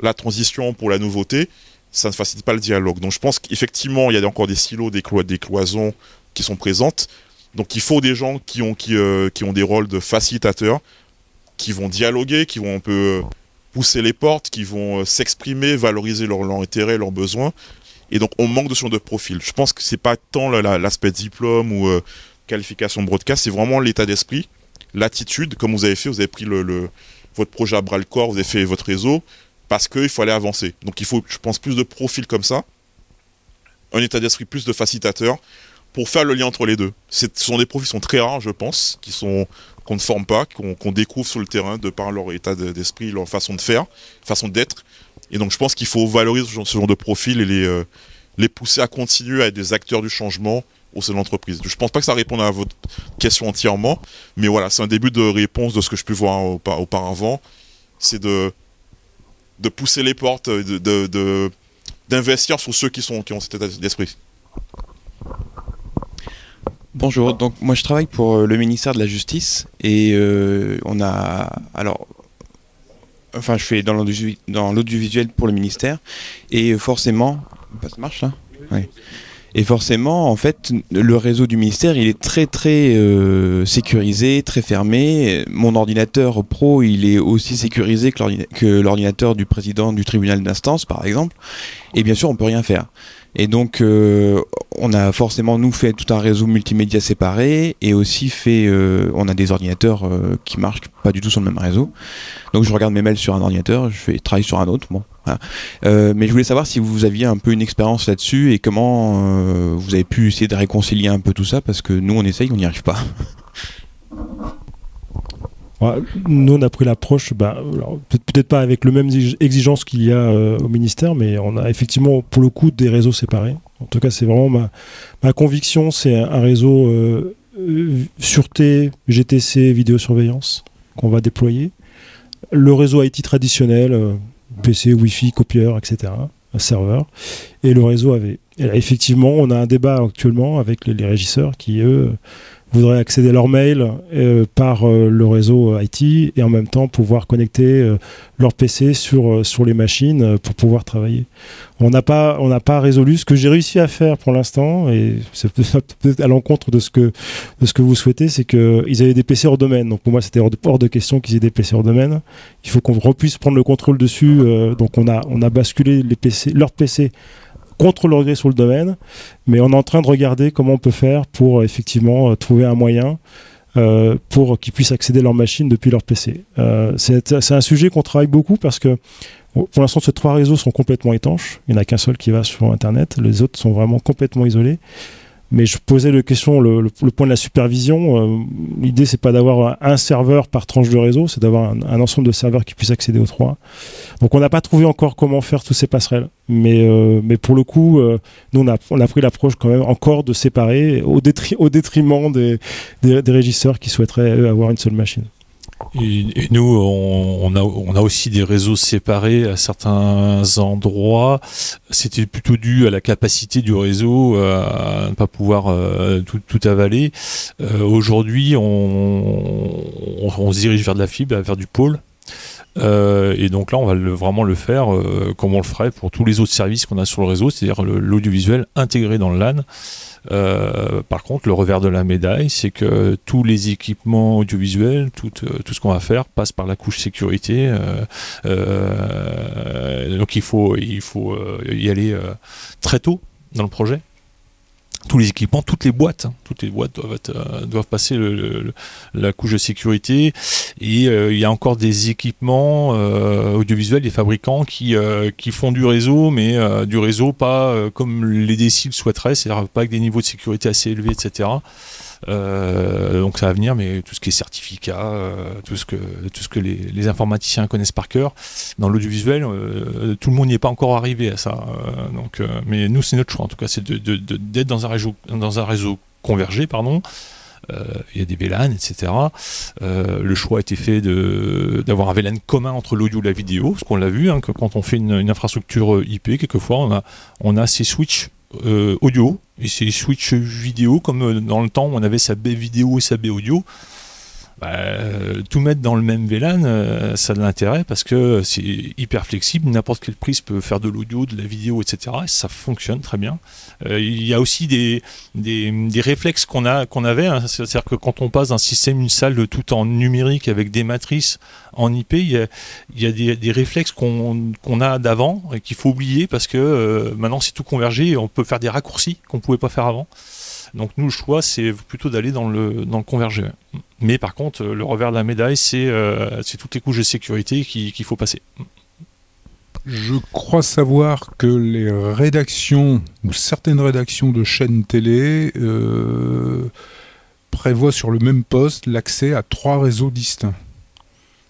la transition, pour la nouveauté, ça ne facilite pas le dialogue. Donc je pense qu'effectivement, il y a encore des silos, des, des cloisons qui sont présentes. Donc il faut des gens qui ont, qui, euh, ont des rôles de facilitateurs, qui vont dialoguer, qui vont un peu pousser les portes, qui vont euh, s'exprimer, valoriser leurs leur intérêts, leurs besoins. Et donc on manque de ce de profil. Je pense que c'est pas tant l'aspect diplôme ou euh, qualification broadcast, c'est vraiment l'état d'esprit, l'attitude, comme vous avez fait, vous avez pris le, votre projet à bras le corps, vous avez fait votre réseau, parce qu'il faut aller avancer. Donc il faut, je pense, plus de profils comme ça, un état d'esprit plus de facilitateur, pour faire le lien entre les deux. Ce sont des profils qui sont très rares, je pense, qui sont qu'on ne forme pas, qu'on découvre sur le terrain de par leur état d'esprit, leur façon de faire, façon d'être. Et donc je pense qu'il faut valoriser ce genre, de profils et les, euh, les pousser à continuer à être des acteurs du changement au sein de l'entreprise. Je ne pense pas que ça réponde à votre question entièrement, mais voilà, c'est un début de réponse de ce que je peux voir auparavant. C'est de, de pousser les portes, de, d'investir sur ceux qui, sont, qui ont cet état d'esprit. Bonjour, donc moi je travaille pour euh, le ministère de la Justice et euh, on a alors enfin je fais dans l'audiovisuel pour le ministère et forcément ça marche là? Oui. Et forcément, en fait, le réseau du ministère, il est très très euh, sécurisé, très fermé. Mon ordinateur pro, il est aussi sécurisé que l'ordinateur du président du tribunal d'instance, par exemple. Et bien sûr, on peut rien faire. Et donc, euh, on a forcément, nous, fait tout un réseau multimédia séparé et aussi fait, euh, on a des ordinateurs euh, qui marchent pas du tout sur le même réseau. Donc, je regarde mes mails sur un ordinateur, je fais travailler sur un autre. Bon, mais je voulais savoir si vous aviez un peu une expérience là-dessus et comment vous avez pu essayer de réconcilier un peu tout ça parce que nous, on essaye, on n'y arrive pas. Nous, on a pris l'approche, bah, peut-être pas avec le même exigence qu'il y a euh, au ministère, mais on a effectivement, pour le coup, des réseaux séparés. En tout cas, c'est vraiment ma, conviction, c'est un, réseau euh, euh, sûreté, GTC, vidéosurveillance qu'on va déployer. Le réseau IT traditionnel, PC, Wi-Fi, copieur, etc., un serveur, et le réseau AV. Et effectivement, on a un débat actuellement avec les régisseurs qui, eux, voudraient accéder à leur mail euh, par euh, le réseau IT et en même temps pouvoir connecter euh, leur PC sur, sur les machines pour pouvoir travailler. On n'a pas, pas résolu ce que j'ai réussi à faire pour l'instant et c'est peut-être à l'encontre de ce que, de ce que vous souhaitez, c'est qu'ils avaient des PC hors domaine. Donc pour moi, c'était hors hors de question qu'ils aient des PC hors domaine. Il faut qu'on puisse prendre le contrôle dessus. donc on a, on a basculé les PC, leur PC contre le regret sur le domaine, mais on est en train de regarder comment on peut faire pour euh, effectivement euh, trouver un moyen euh, pour qu'ils puissent accéder à leur machine depuis leur PC. c'est un sujet qu'on travaille beaucoup parce que pour l'instant, ces trois réseaux sont complètement étanches. Il n'y en a qu'un seul qui va sur Internet. Les autres sont vraiment complètement isolés. Mais je posais le question, le, point de la supervision. Euh, L'idée, c'est pas d'avoir un serveur par tranche de réseau, c'est d'avoir un, ensemble de serveurs qui puissent accéder aux trois. Donc, on n'a pas trouvé encore comment faire tous ces passerelles. Mais, euh, mais pour le coup, euh, nous, on a, on a pris l'approche quand même encore de séparer au, au détriment des, des, des régisseurs qui souhaiteraient eux, avoir une seule machine. Et, nous, on, a, aussi des réseaux séparés à certains endroits. C'était plutôt dû à la capacité du réseau à ne pas pouvoir euh, tout, tout, avaler. Euh, aujourd'hui, on, on, se dirige vers de la fibre, vers du pôle. Euh, et donc là, on va le, vraiment le faire comme on le ferait pour tous les autres services qu'on a sur le réseau, c'est-à-dire l'audiovisuel intégré dans le LAN. Euh, par contre, le revers de la médaille, c'est que tous les équipements audiovisuels, tout, euh, tout ce qu'on va faire passe par la couche sécurité. Euh, donc il faut, il faut y aller très tôt dans le projet tous les équipements, toutes les boîtes, hein. toutes les boîtes doivent, euh, doivent passer le, la couche de sécurité. Et euh, il y a encore des équipements euh, audiovisuels, des fabricants qui, qui font du réseau, mais du réseau pas comme les déciles souhaiteraient, c'est-à-dire pas avec des niveaux de sécurité assez élevés, etc. donc ça va venir, mais tout ce qui est certificat, tout ce que, tout ce que les, informaticiens connaissent par cœur, dans l'audiovisuel, tout le monde n'y est pas encore arrivé à ça. donc, mais nous, c'est notre choix, en tout cas, c'est d'être dans, un réseau, dans un réseau convergé, pardon, euh, il y a des VLAN, etc. Euh, le choix a été fait d'avoir un VLAN commun entre l'audio et la vidéo, parce qu'on l'a vu, hein, que quand on fait une, infrastructure euh, IP, quelquefois on a, on a ces switches audio et ces switches vidéo, comme dans le temps on avait sa baie vidéo et sa baie audio. Bah, tout mettre dans le même VLAN, euh, ça a de l'intérêt parce que c'est hyper flexible. N'importe quelle prise peut faire de l'audio, de la vidéo, etc. Et ça fonctionne très bien. Euh, il y a aussi des, des, réflexes qu'on a qu'on avait. Hein. C'est-à-dire que quand on passe d'un système, une salle tout en numérique avec des matrices en IP, il y a, des, réflexes qu'on a d'avant et qu'il faut oublier parce que euh, maintenant c'est tout convergé et on peut faire des raccourcis qu'on ne pouvait pas faire avant. Donc nous, le choix, c'est plutôt d'aller dans le, dans le. Mais par contre, le revers de la médaille, c'est euh, toutes les couches de sécurité qu'il faut passer. Je crois savoir que les rédactions, ou certaines rédactions de chaînes télé, euh, prévoient sur le même poste l'accès à trois réseaux distincts.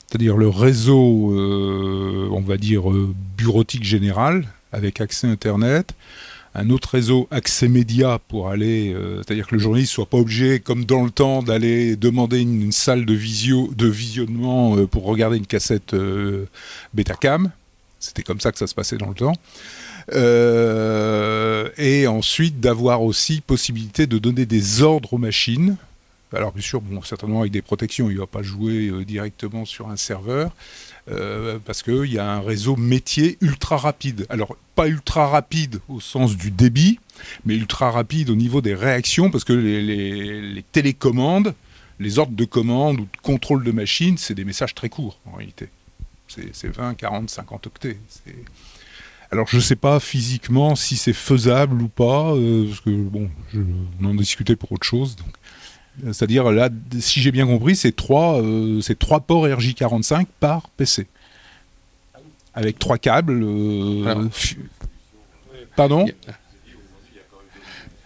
C'est-à-dire le réseau, euh, on va dire, bureautique général, avec accès Internet, un autre réseau accès média pour aller, euh, c'est-à-dire que le journaliste soit pas obligé, comme dans le temps, d'aller demander une, salle de visio, de visionnement euh, pour regarder une cassette euh, Betacam. C'était comme ça que ça se passait dans le temps. et ensuite d'avoir aussi possibilité de donner des ordres aux machines. Alors bien sûr, certainement avec des protections, il ne va pas jouer directement sur un serveur, euh, parce qu'il y a un réseau métier ultra rapide. Alors, pas ultra rapide au sens du débit, mais ultra rapide au niveau des réactions, parce que les, télécommandes, les ordres de commande ou de contrôle de machine, c'est des messages très courts en réalité. C'est 20, 40, 50 octets. Alors je ne sais pas physiquement si c'est faisable ou pas, euh, parce que bon, on en discutait pour autre chose. C'est-à-dire, là, si j'ai bien compris, c'est trois, euh, trois ports RJ45 par PC. Avec trois câbles. Euh, pardon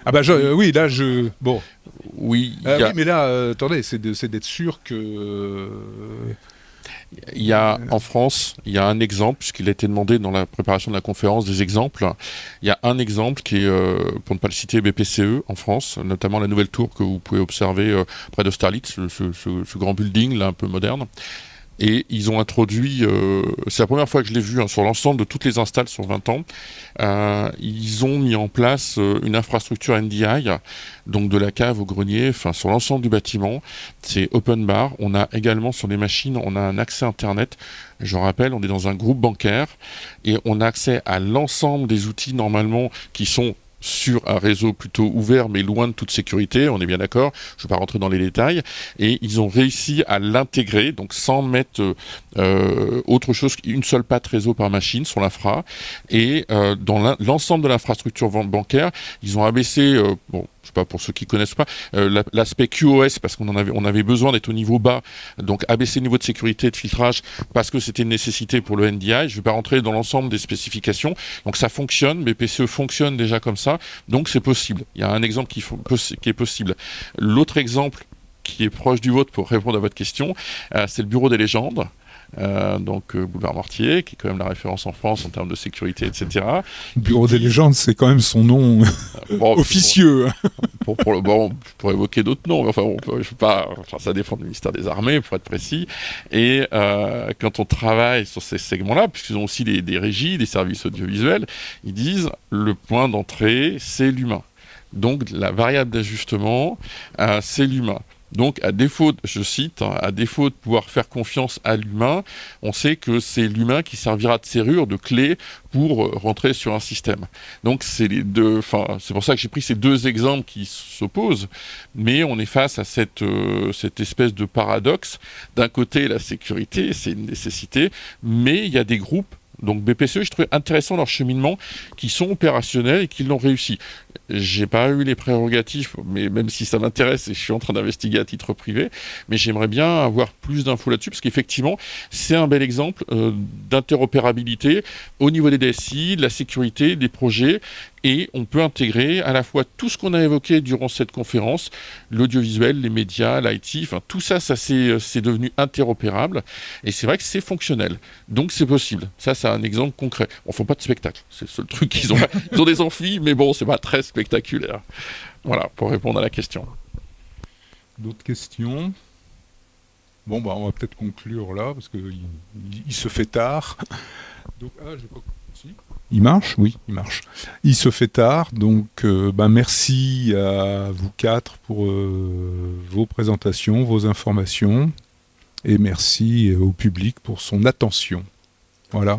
Ah bah euh, oui, là je... Bon. Oui, oui mais là, attendez, c'est d'être sûr que... Il y a en France, il y a un exemple, puisqu'il a été demandé dans la préparation de la conférence des exemples. Il y a un exemple qui est, euh, pour ne pas le citer, BPCE en France, notamment la nouvelle tour que vous pouvez observer euh, près de Starlitz, ce, ce, grand building là un peu moderne. Et ils ont introduit, euh, c'est la première fois que je l'ai vu hein, sur l'ensemble de toutes les installs sur 20 ans, euh, ils ont mis en place euh, une infrastructure NDI, donc de la cave au grenier, enfin sur l'ensemble du bâtiment. C'est open bar. On a également sur les machines, on a un accès Internet. Je rappelle, on est dans un groupe bancaire et on a accès à l'ensemble des outils normalement qui sont sur un réseau plutôt ouvert mais loin de toute sécurité, on est bien d'accord, je ne vais pas rentrer dans les détails, et ils ont réussi à l'intégrer, donc sans mettre euh, autre chose qu'une seule patte réseau par machine sur l'infra, et euh, dans l'ensemble de l'infrastructure bancaire, ils ont abaissé, euh, bon, je sais pas pour ceux qui connaissent pas, euh, l'aspect QoS parce qu'on avait, besoin d'être au niveau bas, donc abaisser le niveau de sécurité et de filtrage parce que c'était une nécessité pour le NDI. Je vais pas rentrer dans l'ensemble des spécifications. Donc ça fonctionne, BPCE fonctionne déjà comme ça, donc c'est possible. Il y a un exemple qui, qui est possible. L'autre exemple qui est proche du vôtre pour répondre à votre question, euh, c'est le bureau des légendes. Euh, donc euh, Boulevard Mortier, qui est quand même la référence en France en termes de sécurité, etc. Bureau des légendes, c'est quand même son nom euh, officieux. Pour, pour, bon, pour évoquer d'autres noms, mais enfin, on peut, je pas, enfin, ça dépend du ministère des Armées, pour être précis. Et quand on travaille sur ces segments-là, puisqu'ils ont aussi des, des régies, des services audiovisuels, ils disent le point d'entrée, c'est l'humain. Donc la variable d'ajustement, c'est l'humain. Donc, à défaut, je cite, hein, à défaut de pouvoir faire confiance à l'humain, on sait que c'est l'humain qui servira de serrure, de clé pour euh, rentrer sur un système. Donc, c'est pour ça que j'ai pris ces deux exemples qui s'opposent, mais on est face à cette, euh, cette espèce de paradoxe. D'un côté, la sécurité, c'est une nécessité, mais il y a des groupes donc BPCE, je trouve intéressant leur cheminement, qui sont opérationnels et qui l'ont réussi. J'ai pas eu les prérogatives, mais même si ça m'intéresse et je suis en train d'investiguer à titre privé, mais j'aimerais bien avoir plus d'infos là-dessus parce qu'effectivement, c'est un bel exemple euh, d'interopérabilité au niveau des DSI, de la sécurité, des projets et on peut intégrer à la fois tout ce qu'on a évoqué durant cette conférence, l'audiovisuel, les médias, l'IT, enfin tout ça, ça c'est devenu interopérable et c'est vrai que c'est fonctionnel. Donc c'est possible. Ça, c'est un exemple concret. On ne fait pas de spectacle. C'est le seul truc qu'ils ont. Ils ont des amphis, mais bon, c'est pas très spectaculaire. Voilà, pour répondre à la question. D'autres questions? Bon, bah, on va peut-être conclure là, parce qu'il il, se fait tard. Donc, ah, pas... Il marche? Oui, il marche. Il se fait tard, donc euh, bah, merci à vous quatre pour euh, vos présentations, vos informations, et merci au public pour son attention. Voilà.